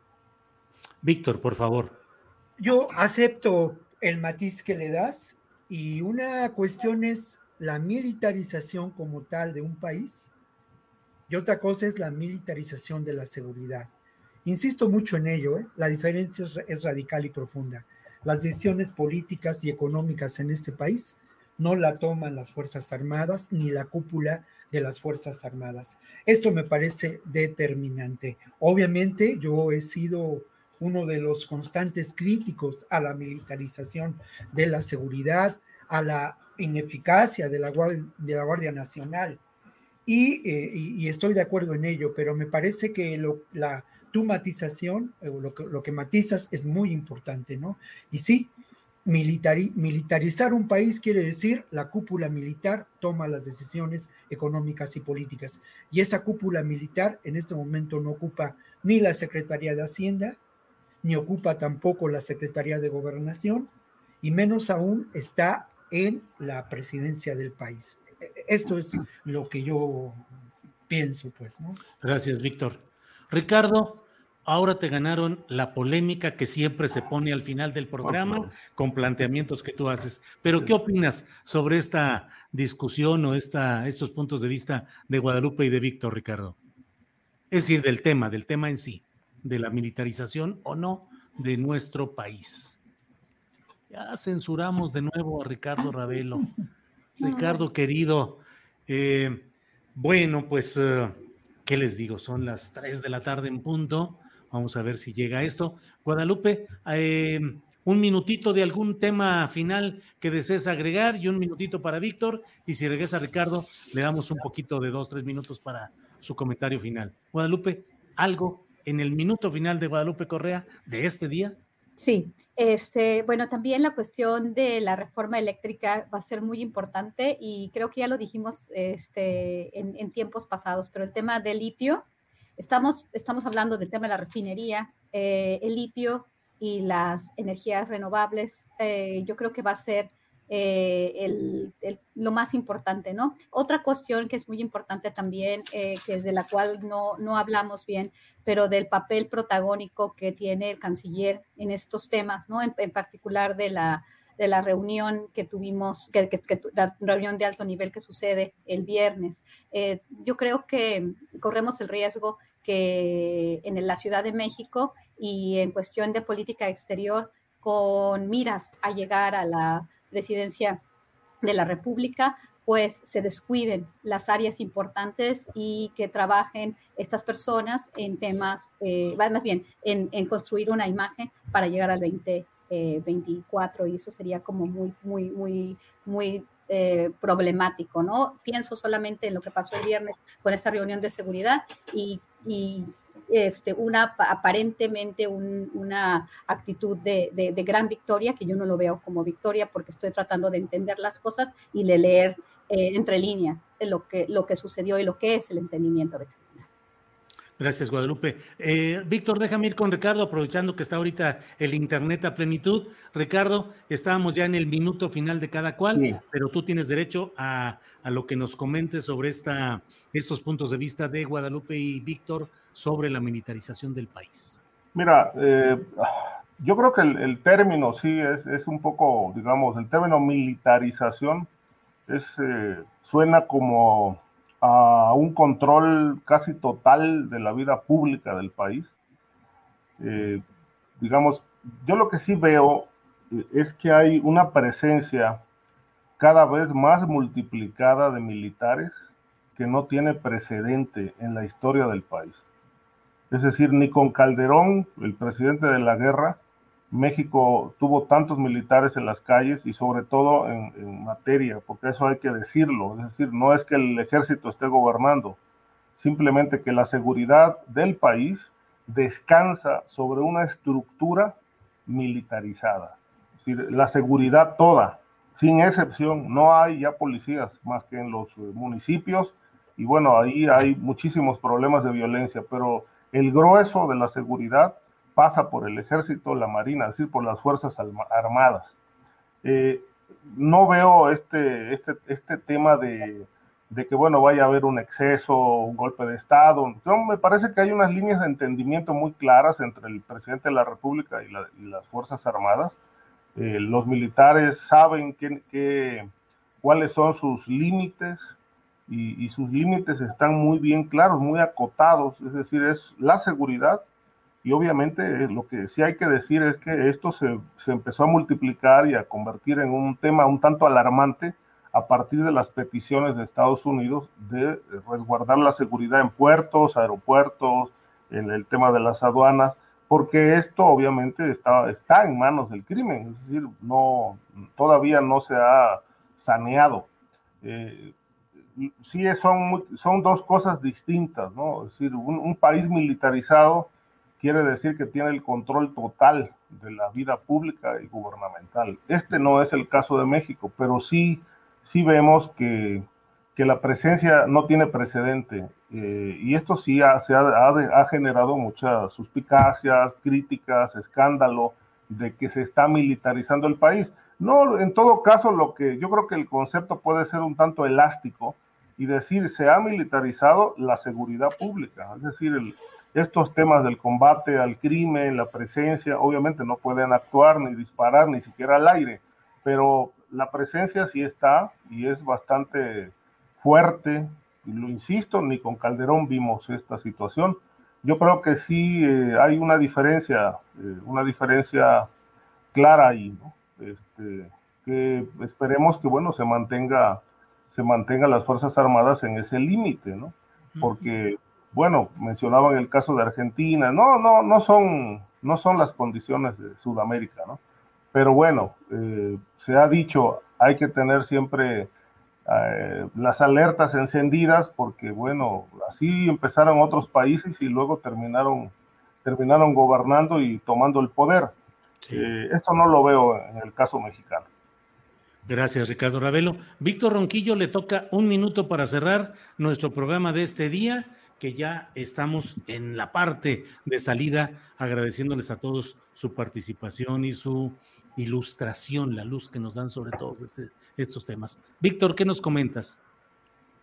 Víctor, por favor yo acepto el matiz que le das y una cuestión es la militarización como tal de un país y otra cosa es la militarización de la seguridad. Insisto mucho en ello, ¿eh? la diferencia es, radical y profunda. Las decisiones políticas y económicas en este país no la toman las Fuerzas Armadas ni la cúpula de las Fuerzas Armadas. Esto me parece determinante. Obviamente yo he sido uno de los constantes críticos a la militarización de la seguridad, a la ineficacia de la Guardia, de la Guardia Nacional. Eh, y, estoy de acuerdo en ello, pero me parece que lo, la, tu matización, eh, lo que, lo que matizas es muy importante, ¿no? Y sí, militarizar un país quiere decir la cúpula militar toma las decisiones económicas y políticas. Y esa cúpula militar en este momento no ocupa ni la Secretaría de Hacienda, ni ocupa tampoco la Secretaría de Gobernación, y menos aún está en la presidencia del país. E, e, esto es lo que yo pienso, pues, ¿no? Gracias, Víctor. Ricardo, ahora te ganaron la polémica que siempre se pone al final del programa con planteamientos que tú haces. Pero, ¿qué opinas sobre esta discusión o esta, estos puntos de vista de Guadalupe y de Víctor, Ricardo? Es decir, del tema, del tema en sí de la militarización o no de nuestro país. Ya censuramos de nuevo a Ricardo Ravelo. Ricardo querido, eh, bueno, pues, eh, ¿qué les digo? Son las 3 de la tarde en punto. Vamos a ver si llega esto. Guadalupe, eh, un minutito de algún tema final que desees agregar y un minutito para Víctor. Y si regresa Ricardo, le damos un poquito de dos, tres minutos para su comentario final. Guadalupe, algo en el minuto final de Guadalupe Correa de este día? Sí, este, bueno, también la cuestión de la reforma eléctrica va a ser muy importante y creo que ya lo dijimos este, en, tiempos pasados, pero el tema del litio, estamos, estamos hablando del tema de la refinería, eh, el litio y las energías renovables, eh, yo creo que va a ser eh, lo más importante, ¿no? Otra cuestión que es muy importante también, eh, que de la cual no, no hablamos bien, pero del papel protagónico que tiene el canciller en estos temas, ¿no? En, particular de la, de la reunión que tuvimos, que, la reunión de alto nivel que sucede el viernes. Eh, yo creo que corremos el riesgo que en la Ciudad de México y en cuestión de política exterior, con miras a llegar a la presidencia de la República, pues se descuiden las áreas importantes y que trabajen estas personas en temas, eh, más bien, en, construir una imagen para llegar al 2024 y eso sería como muy, muy, muy, muy eh, problemático, ¿no? Pienso solamente en lo que pasó el viernes con esta reunión de seguridad y, y este, una aparentemente una actitud de, gran victoria, que yo no lo veo como victoria porque estoy tratando de entender las cosas y de leer eh, entre líneas lo que, lo que sucedió y lo que es el entendimiento vecinal. Gracias, Guadalupe. Eh, Víctor, déjame ir con Ricardo, aprovechando que está ahorita el Internet a plenitud. Ricardo, estábamos ya en el minuto final de cada cual, pero tú tienes derecho a, lo que nos comentes sobre esta, estos puntos de vista de Guadalupe y Víctor sobre la militarización del país. Mira, eh, yo creo que el, término sí es, un poco, digamos, el término militarización es, eh, suena como a un control casi total de la vida pública del país. Eh, digamos, yo lo que sí veo es que hay una presencia cada vez más multiplicada de militares que no tiene precedente en la historia del país. Es decir, ni con Calderón, el presidente de la guerra, México tuvo tantos militares en las calles y sobre todo en, materia, porque eso hay que decirlo, es decir, no es que el ejército esté gobernando, simplemente que la seguridad del país descansa sobre una estructura militarizada. Es decir, la seguridad toda, sin excepción, no hay ya policías más que en los municipios y bueno, ahí hay muchísimos problemas de violencia, pero el grueso de la seguridad pasa por el ejército, la marina, es decir, por las fuerzas armadas. Eh, no veo este, este, este tema de, que, bueno, vaya a haber un exceso, un golpe de Estado. me parece que hay unas líneas de entendimiento muy claras entre el presidente de la República y, las Fuerzas Armadas. Eh, los militares saben que, cuáles son sus límites y, sus límites están muy bien claros, muy acotados. Es decir, es la seguridad y obviamente eh, lo que sí hay que decir es que esto se, empezó a multiplicar y a convertir en un tema un tanto alarmante a partir de las peticiones de Estados Unidos de resguardar la seguridad en puertos, aeropuertos, en el tema de las aduanas, porque esto obviamente está, está en manos del crimen, es decir, no, todavía no se ha saneado. Eh, sí, son, son dos cosas distintas, ¿no? Es decir, un país militarizado quiere decir que tiene el control total de la vida pública y gubernamental. Este no es el caso de México, pero sí, sí vemos que, que la presencia no tiene precedente. Eh, y esto sí ha, se ha, ha, generado muchas suspicacias, críticas, escándalo de que se está militarizando el país. No, en todo caso, lo que yo creo que el concepto puede ser un tanto elástico y decir se ha militarizado la seguridad pública, es decir, estos temas del combate al crimen, la presencia, obviamente no pueden actuar ni disparar ni siquiera al aire, pero la presencia sí está y es bastante fuerte, lo insisto, ni con Calderón vimos esta situación. Yo creo que sí eh, hay una diferencia, eh, una diferencia clara ahí, ¿no? Este, que esperemos que, bueno, se mantenga, se mantenga las Fuerzas Armadas en ese límite, ¿no? Porque bueno, mencionaban el caso de Argentina, no, no, no son, no son las condiciones de Sudamérica, ¿no? Pero bueno, eh, se ha dicho, hay que tener siempre eh, las alertas encendidas porque, bueno, así empezaron otros países y luego terminaron, terminaron gobernando y tomando el poder. Eh, esto no lo veo en el caso mexicano. Gracias, Ricardo Ravelo. Víctor Ronquillo, le toca un minuto para cerrar nuestro programa de este día que ya estamos en la parte de salida, agradeciéndoles a todos su participación y su ilustración, la luz que nos dan sobre todos este, estos temas. Víctor, ¿qué nos comentas?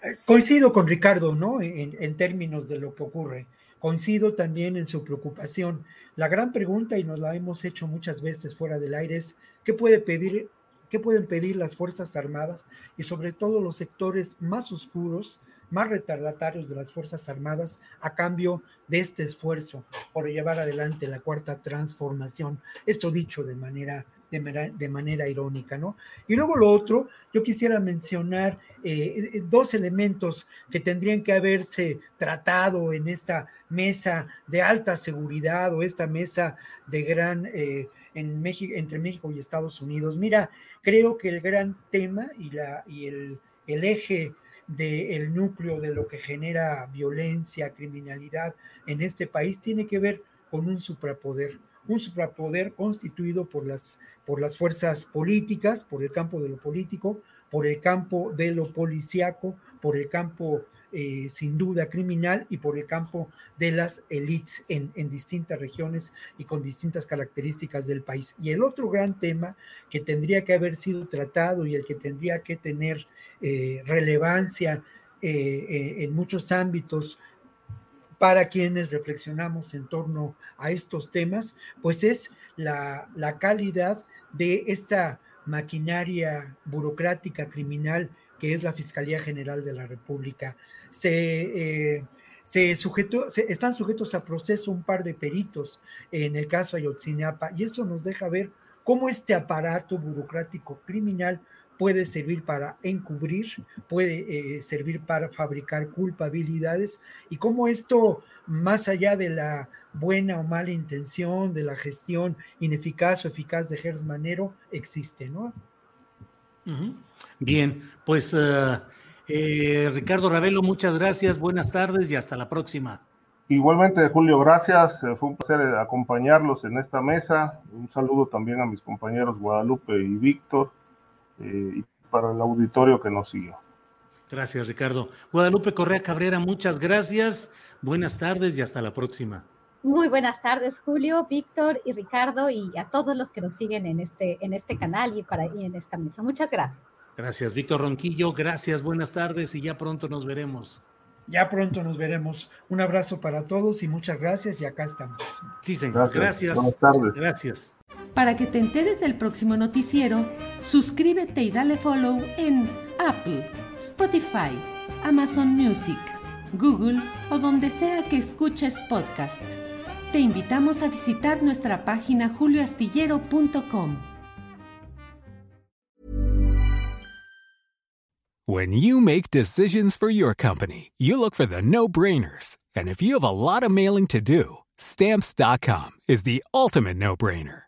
Eh, coincido con Ricardo, ¿no? En, en, términos de lo que ocurre. Coincido también en su preocupación. La gran pregunta, y nos la hemos hecho muchas veces fuera del aire, es ¿qué puede pedir, qué pueden pedir las Fuerzas Armadas y sobre todo los sectores más oscuros más retardatarios de las Fuerzas Armadas a cambio de este esfuerzo por llevar adelante la cuarta transformación. Esto dicho de manera, de, manera irónica, ¿no? Y luego lo otro, yo quisiera mencionar eh, eh, dos elementos que tendrían que haberse tratado en esta mesa de alta seguridad o esta mesa de gran... Eh, en México, entre México y Estados Unidos. Mira, creo que el gran tema y, la, y el, el eje del núcleo de lo que genera violencia, criminalidad en este país tiene que ver con un suprapoder, un suprapoder constituido por las, por las fuerzas políticas, por el campo de lo político, por el campo de lo policíaco, por el campo eh, sin duda criminal y por el campo de las élites en, distintas regiones y con distintas características del país. Y el otro gran tema que tendría que haber sido tratado y el que tendría que tener eh, relevancia eh, en muchos ámbitos para quienes reflexionamos en torno a estos temas, pues es la, la calidad de esta maquinaria burocrática criminal que es la Fiscalía General de la República. Se, eh, se sujetó, están sujetos a proceso un par de peritos en el caso Ayotzinapa y eso nos deja ver cómo este aparato burocrático criminal puede servir para encubrir, puede eh, servir para fabricar culpabilidades y cómo esto, más allá de la buena o mala intención, de la gestión ineficaz o eficaz de Gers Manero, existe, ¿no? Bien, pues eh, Ricardo Ravelo, muchas gracias, buenas tardes y hasta la próxima. Igualmente, Julio, gracias. Fue un placer acompañarlos en esta mesa. Un saludo también a mis compañeros Guadalupe y Víctor eh, y para el auditorio que nos siguió. Gracias, Ricardo. Guadalupe Correa Cabrera, muchas gracias. Buenas tardes y hasta la próxima. Muy buenas tardes, Julio, Víctor y Ricardo, y a todos los que nos siguen en este, en este canal y, para, y en esta mesa. Muchas gracias. Gracias, Víctor Ronquillo. Gracias, buenas tardes y ya pronto nos veremos. Ya pronto nos veremos. Un abrazo para todos y muchas gracias y acá estamos. Sí, señor. Gracias. Buenas tardes. Gracias. Para que te enteres del próximo noticiero, suscríbete y dale follow en Apple, Spotify, Amazon Music, Google o donde sea que escuches podcast. Te invitamos a visitar nuestra página julioastillero.com. When you make decisions for your company, you look for the no-brainers. And if you have a lot of mailing to do, stamps.com is the ultimate no-brainer.